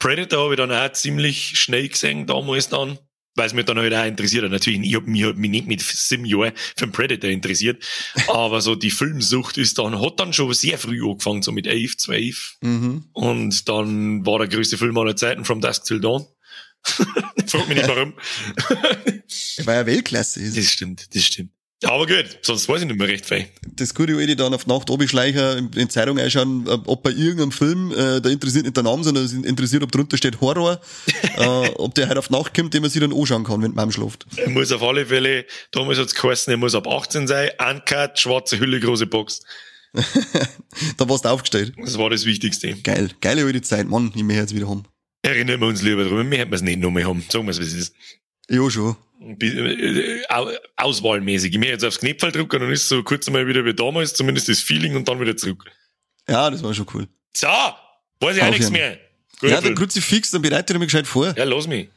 Predator habe ich dann auch ziemlich schnell gesehen, damals dann. Weil es mich dann halt auch interessiert hat. Natürlich, ich habe mich, hab mich nicht mit sieben Jahren für den Predator interessiert. aber so die Filmsucht ist dann, hat dann schon sehr früh angefangen, so mit elf, zwölf. Mhm. Und dann war der größte Film aller Zeiten, From Dusk Till Dawn. [LAUGHS] Frag mich nicht warum. [LAUGHS] er war ja Weltklasse. Das stimmt, das stimmt. Aber gut, sonst weiß ich nicht mehr recht viel. Das Gute ich dann auf Nacht Schleicher in die Zeitung einschauen, ob bei irgendeinem Film, äh, da interessiert nicht der Name, sondern es interessiert, ob drunter steht Horror, [LAUGHS] äh, ob der halt auf Nacht kommt, den man sich dann anschauen kann, wenn man schläft. Er muss auf alle Fälle, damals hat's geheißen, er muss ab 18 sein, Uncut, schwarze Hülle, große Box. [LAUGHS] da warst du aufgestellt. Das war das Wichtigste. Geil, geile alte Zeit, Mann, ich möchte jetzt wieder haben. Erinnern wir uns lieber drüber, wir hätten es nicht noch mehr haben. Sagen wir es, wie es ist. Ja, schon. Äh, auswahlmäßig. Ich mir jetzt aufs Knöpfel drücken, dann ist so kurz einmal wieder wie damals, zumindest das Feeling und dann wieder zurück. Ja, das war schon cool. So, weiß ich auch nichts mehr. Gut, ja, der Kruzifix, dann bereite ich mich gescheit vor. Ja, lass mich.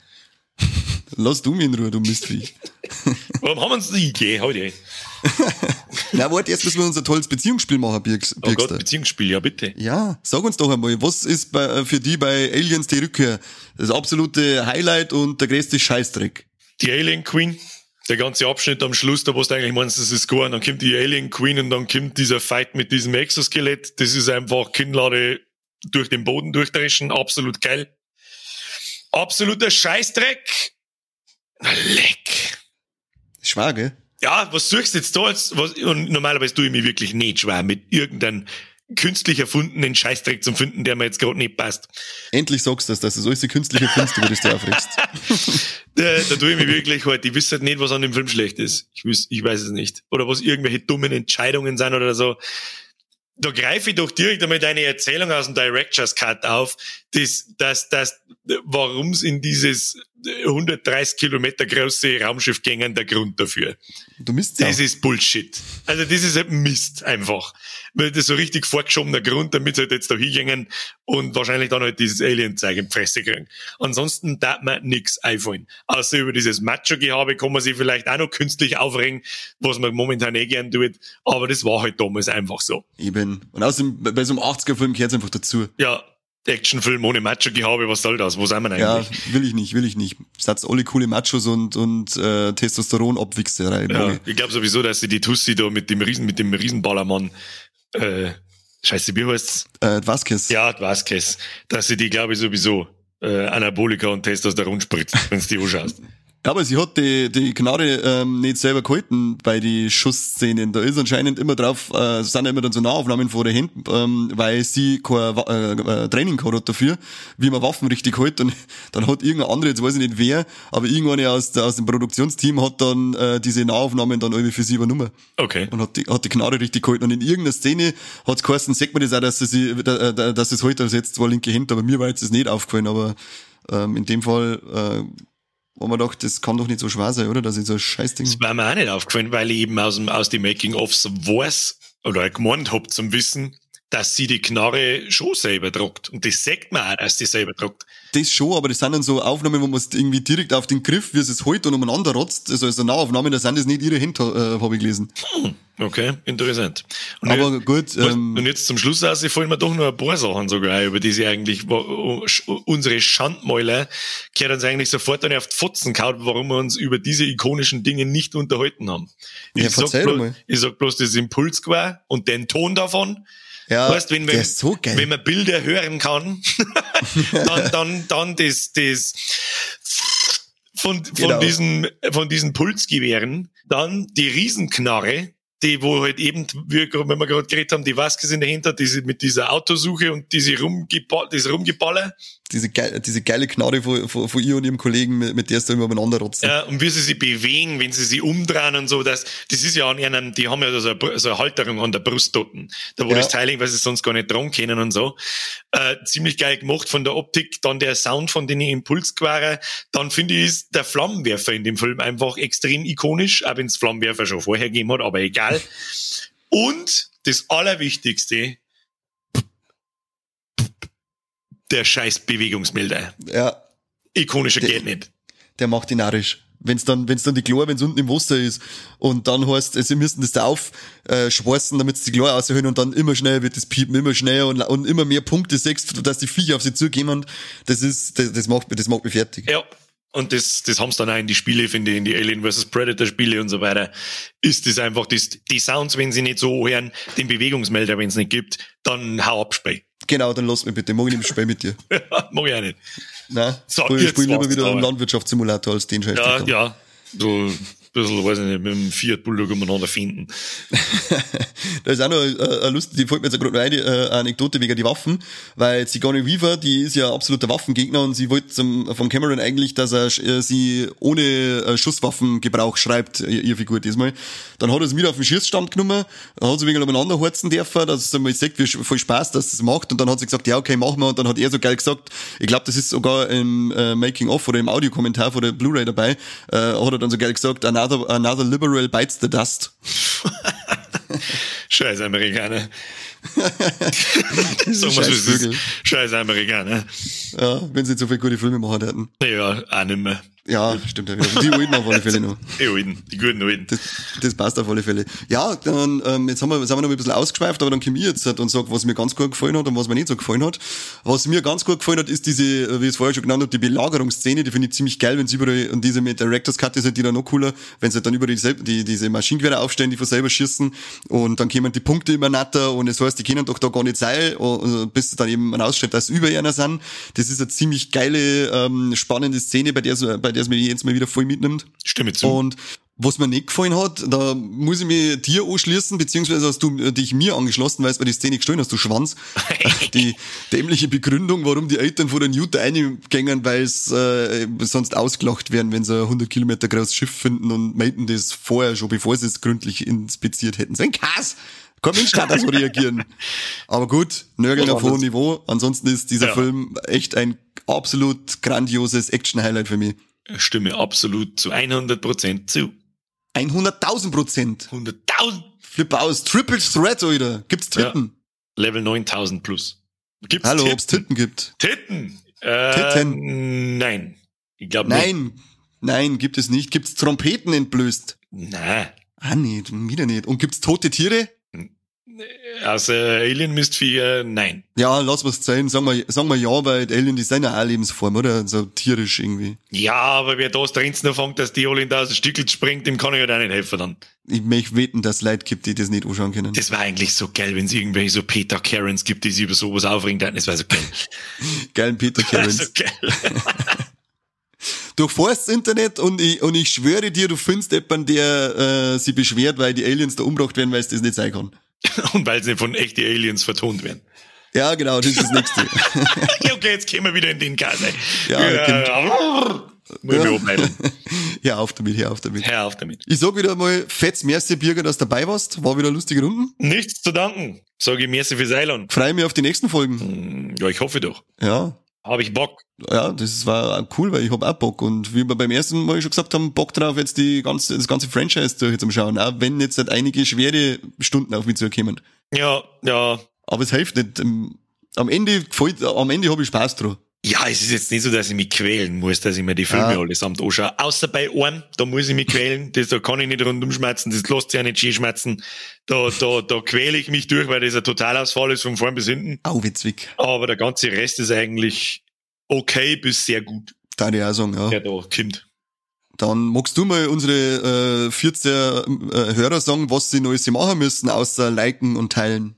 [LAUGHS] Lass du mich in Ruhe, du Mistvieh. [LAUGHS] Warum haben wir uns nicht gegeben? Heute. [LAUGHS] Na, warte, erst müssen wir unser tolles Beziehungsspiel machen, Birks. Oh Gott, Beziehungsspiel, ja bitte. Ja, sag uns doch einmal, was ist bei, äh, für die bei Aliens die Rückkehr das absolute Highlight und der größte Scheißdreck? Die Alien Queen. Der ganze Abschnitt am Schluss, da wo du eigentlich meinst, das ist gut, dann kommt die Alien Queen und dann kommt dieser Fight mit diesem Exoskelett. Das ist einfach Kinnlade durch den Boden durchdreschen, absolut geil. Absoluter Scheißdreck. Leck. Schwer, gell? Ja, was suchst du jetzt da? Jetzt, was, und normalerweise tue ich mich wirklich nicht schwer mit irgendeinem künstlich erfundenen Scheißdreck zum finden, der mir jetzt gerade nicht passt. Endlich sagst du das, dass du alles künstlich erfindest, über das du aufregst. da, [LAUGHS] da tue ich mich wirklich halt, ich wüsste halt nicht, was an dem Film schlecht ist. Ich, wüs, ich weiß es nicht. Oder was irgendwelche dummen Entscheidungen sind oder so. Da greife ich doch direkt einmal deine Erzählung aus dem Director's Cut auf, dass, dass, dass, warum es in dieses 130 Kilometer große Raumschiff gängen, der Grund dafür. Du misst Das ist Bullshit. Also das ist halt Mist einfach. Weil das so richtig vorgeschobener Grund, damit sie halt jetzt da hingängen und wahrscheinlich dann halt dieses Alien-Zeug in Fresse kriegen. Ansonsten darf man nix einfallen. Außer über dieses Macho-Gehabe kann man sich vielleicht auch noch künstlich aufregen, was man momentan eh gern tut. Aber das war halt damals einfach so. Eben. Und außerdem, bei so einem 80er-Film gehört es einfach dazu. Ja, Actionfilm ohne Macho-Gehabe, was soll das? Wo sind wir eigentlich? Ja, will ich nicht, will ich nicht. Satz alle coole Machos und, und äh, Testosteron-Abwichserei. Ja, ich glaube sowieso, dass sie die Tussi da mit dem Riesen, mit dem Riesenballermann, äh, scheiße, wie heißt's? Äh, Vasquez. Ja, Vasquez. Dass sie die, glaube ich, sowieso äh, Anabolika und Testosteron spritzt, wenn du die anschaust. [LAUGHS] Ja, aber sie hat die, die Gnade ähm, nicht selber gehalten bei die Schussszenen. Da ist anscheinend immer drauf, äh, sind immer dann so Nahaufnahmen vor der Händen, ähm, weil sie kein äh, äh, Training gehabt hat dafür, wie man Waffen richtig hält. Und [LAUGHS] dann hat irgendein andere, jetzt weiß ich nicht wer, aber irgendeine aus, der, aus dem Produktionsteam hat dann äh, diese Nahaufnahmen dann irgendwie für sie übernommen. Okay. Und hat die, hat die Gnade richtig gehalten. Und in irgendeiner Szene hat es geheißen, sagt man das auch, dass sie, äh, dass es heute halt setzt, zwar linke Hände, aber mir war jetzt das nicht aufgefallen, aber ähm, in dem Fall, äh, wo man dachte, das kann doch nicht so schwer sein, oder? Dass ich so ein Scheißding. Das war mir auch nicht aufgefallen, weil ich eben aus, dem, aus den Making-ofs weiß oder gemeint hab zum Wissen, dass sie die Knarre schon selber druckt. Und das sagt man auch, dass sie selber druckt. Das schon, aber das sind dann so Aufnahmen, wo man es irgendwie direkt auf den Griff, wie es es heute und umeinander rotzt. Also, also Nahaufnahmen, da sind das nicht ihre Hände, äh, habe ich gelesen. Hm, okay, interessant. Und aber jetzt, gut. Ähm, und jetzt zum Schluss aus, fallen mir doch noch ein paar Sachen sogar über die sie eigentlich, unsere Schandmäuler kehrt uns eigentlich sofort dann auf die Fotzen kaut, warum wir uns über diese ikonischen Dinge nicht unterhalten haben. Ich, ja, sag, bloß, ich sag bloß das Impuls und den Ton davon. Ja, weißt, wenn, wenn, so wenn man Bilder hören kann, [LAUGHS] dann, dann, dann das, das von, von genau. diesen, von diesen Pulsgewehren, dann die Riesenknarre, die, wo halt eben, wie, wenn wir gerade geredet haben, die Vaskes in dahinter, diese, mit dieser Autosuche und diese Rumgeball, diese Rumgeballer. Diese, geile, diese geile Knarre von, von, von ihr und ihrem Kollegen, mit, mit der es da immer umeinander rotzen. Ja, und wie sie sich bewegen, wenn sie sich umdrehen und so, das, das ist ja an einem, die haben ja so eine, so eine Halterung an der Brust dort, da wo ja. das Teiling, weil sie sonst gar nicht dran können und so. Äh, ziemlich geil gemacht von der Optik, dann der Sound von den Impulsquaren, dann finde ich, ist der Flammenwerfer in dem Film einfach extrem ikonisch, auch wenn es Flammenwerfer schon vorher gegeben hat, aber egal. Und das Allerwichtigste, der scheiß Bewegungsmelder. Ja. Ikonischer der, geht nicht. Der macht ihn narrisch. Wenn's dann, wenn's dann die Chlor, wenn's unten im Wasser ist und dann heißt, sie müssen das da aufschweißen, äh, damit sie die Chlor aushören und dann immer schneller wird das Piepen, immer schneller und, und immer mehr Punkte sechst, dass die Viecher auf sie zugehen. Das ist, das, das macht, das macht mich fertig. Ja. Und das, das haben sie dann auch in die Spiele, finde ich, in die Alien vs. Predator Spiele und so weiter. Ist das einfach das, die Sounds, wenn sie nicht so hören, den Bewegungsmelder, wenn es nicht gibt, dann hau ab, Spray. Genau, dann lass mich bitte. Ich nicht Spiel mit dir. [LAUGHS] ja, mag ich auch nicht. Nein, so, ich spiele lieber wieder einen Landwirtschaftssimulator als den Scheiß. Ja, ja. Du, bisschen, weiß ich nicht, mit dem Fiat Bulldog umeinander finden. [LAUGHS] da ist auch noch äh, eine Lust, die fällt mir jetzt gerade noch eine äh, Anekdote wegen die Waffen, weil Sigourney Weaver, die ist ja absoluter Waffengegner und sie wollte zum, vom Cameron eigentlich, dass er äh, sie ohne äh, Schusswaffengebrauch schreibt, ihr, ihr Figur diesmal. Dann hat er es wieder auf den Schießstand genommen, hat sie wegen umeinander horzen dürfen, dass er mal sagt, wie voll Spaß, dass es macht und dann hat sie gesagt, ja okay, machen wir und dann hat er so geil gesagt, ich glaube, das ist sogar im äh, Making-of oder im Audiokommentar von der Blu-ray dabei, äh, hat er dann so geil gesagt, another, another liberal bites the dust. [LAUGHS] Scheiß Amerikaner. [LAUGHS] Sagen wir Scheiß Amerikaner. Ja, wenn sie so viele gute Filme machen hätten. Ja, auch nicht mehr. Ja, stimmt ja wieder. Die alten auf alle Fälle noch. [LAUGHS] Die alten, die guten alten. Das, das passt auf alle Fälle. Ja, dann, ähm, jetzt haben wir, sind wir noch ein bisschen ausgeschweift, aber dann komme ich jetzt und sage, was mir ganz gut gefallen hat und was mir nicht so gefallen hat. Was mir ganz gut gefallen hat, ist diese, wie ich es vorher schon genannt habe, die Belagerungsszene, die finde ich ziemlich geil, wenn sie überall, und diese mit Director's Cut ist halt die dann noch cooler, wenn sie dann über die, die, diese Maschinengewehre aufstellen, die von selber schießen, und dann kommen die Punkte immer netter, und es heißt, die können doch da gar nicht sein, und bis dann eben ausstellt, dass über einer sind. Das ist eine ziemlich geile, ähm, spannende Szene, bei der, bei der es mich jetzt mal wieder voll mitnimmt. Stimme zu. Und was mir nicht gefallen hat, da muss ich mich dir anschließen, beziehungsweise hast du dich mir angeschlossen, weil es bei die Szene gestohlen hast, du Schwanz. [LAUGHS] die dämliche Begründung, warum die Eltern vor den Newton eingängen, weil es äh, sonst ausgelacht werden, wenn sie ein 100 Kilometer großes Schiff finden und meinten das vorher schon, bevor sie es gründlich inspiziert hätten. So ein Kass! Kein Mensch kann da so reagieren. [LAUGHS] Aber gut, Nörgeln auf hohem Niveau. Ansonsten ist dieser ja. Film echt ein absolut grandioses Action-Highlight für mich. Stimme absolut zu 100 Prozent zu. 100.000 Prozent. 100.000. Flip aus. Triple Threat, Alter. Gibt's Titten? Ja. Level 9000 plus. Gibt's Hallo, Titten? ob's Titten gibt. Titten? Äh, Titten? Nein. Ich glaube nicht. Nein. Nein, gibt es nicht. Gibt's Trompeten entblößt? Nein. Ah, nicht. Wieder nicht. Und gibt's tote Tiere? Also Alien Mistvieh, nein. Ja, lass was sein. Sagen wir, sagen wir ja, weil Alien, die sind ja auch Lebensform, oder? So tierisch irgendwie. Ja, aber wer da drin anfängt, dass die Alien da aus dem Stückel springt, dem kann ich ja halt auch nicht helfen dann. Ich möchte wetten, dass es Leute gibt, die das nicht anschauen können. Das war eigentlich so geil, wenn es irgendwelche so Peter Karens gibt, die sich über sowas aufregen. Das war so geil. [LAUGHS] Geilen Peter Karens. so geil. [LAUGHS] durchforst das Internet und ich, und ich schwöre dir, du findest jemanden, der äh, sich beschwert, weil die Aliens da umgebracht werden, weil es das nicht sein kann. [LAUGHS] Und weil sie von echten Aliens vertont werden. Ja, genau, das ist das Nächste. [LAUGHS] okay, jetzt gehen wir wieder in den Gas. Ja, ja. Muss mich abmelden. Hör [LAUGHS] auf damit, hör auf damit. Hör auf damit. Ich sag wieder mal, fett's merci Birger, dass du dabei warst. War wieder lustige Runden. Nichts zu danken. Sage ich merci fürs Eiland. Freue mich auf die nächsten Folgen. Hm, Ja, ich hoffe doch. Ja. Habe ich Bock. Ja, das war cool, weil ich hab auch Bock. Und wie wir beim ersten Mal schon gesagt haben, Bock drauf, jetzt die ganze, das ganze Franchise durch zum Schauen. Auch wenn jetzt halt einige schwere Stunden auf mich zukommen. Ja, ja. Aber es hilft nicht. Am Ende gefällt, am Ende habe ich Spaß dran. Ja, es ist jetzt nicht so, dass ich mich quälen muss, dass ich mir die Filme Ja. allesamt anschaue. Außer bei einem, da muss ich mich quälen. [LAUGHS] Das, da kann ich nicht rundum schmerzen, das lässt sich ja nicht schön schmerzen. Da, da, da quäle ich mich durch, weil das ein Totalausfall ist von vorn bis hinten. Au, wie Zwick. Aber der ganze Rest ist eigentlich okay bis sehr gut, Da ich auch sagen, ja. der da kommt. Dann magst du mal unsere äh, 14 äh, Hörer sagen, was sie Neues machen müssen, außer liken und teilen.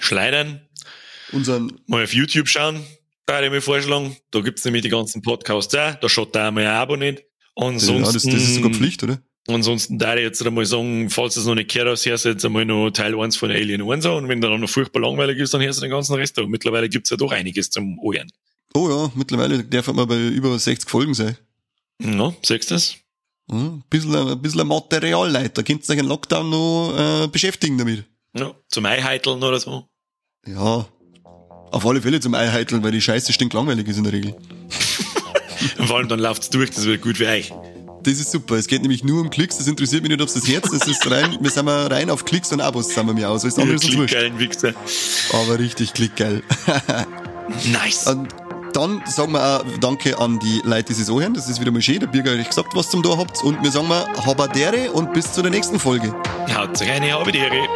Schleidern, Unseren, mal auf YouTube schauen, da ich mir vorschlagen. Da gibt's nämlich die ganzen Podcasts auch. Da schaut da einmal ein Abo nicht. Ansonsten, ja, das, das ist sogar Pflicht, oder? Ansonsten da ich jetzt einmal sagen, falls es noch nicht gehört hast, hörst du jetzt einmal noch Teil 1 von Alien 1 an. Und wenn der dann noch furchtbar langweilig ist, dann hörst du den ganzen Rest an. Mittlerweile gibt's ja doch einiges zum Ohren. Oh ja, mittlerweile darf man bei über 60 Folgen sein. Na, siehst du das? Hm, ein bisschen, ein bisschen Material, Leute. Da könnt ihr euch Lockdown noch äh, beschäftigen damit. Ja, zum Eiheiteln oder so. Ja, auf alle Fälle zum Eiheiteln, weil die Scheiße stinkt langweilig ist in der Regel. Und vor allem dann läuft's durch, das wird gut für euch. Das ist super. Es geht nämlich nur um Klicks. Das interessiert mich nicht, ob das Herz Das ist rein, wir sind mal rein auf Klicks und Abos, sind wir mir aus. Alles andere ist uns wurscht. Wichser. Aber richtig klickgeil. [LAUGHS] Nice. Und dann sagen wir auch Danke an die Leute, die es anhören. Das ist wieder mal schön. Der Birger hat euch gesagt, was zum da habt. Und wir sagen mal Habadere und bis zu der nächsten Folge. Haut rein, Ehre.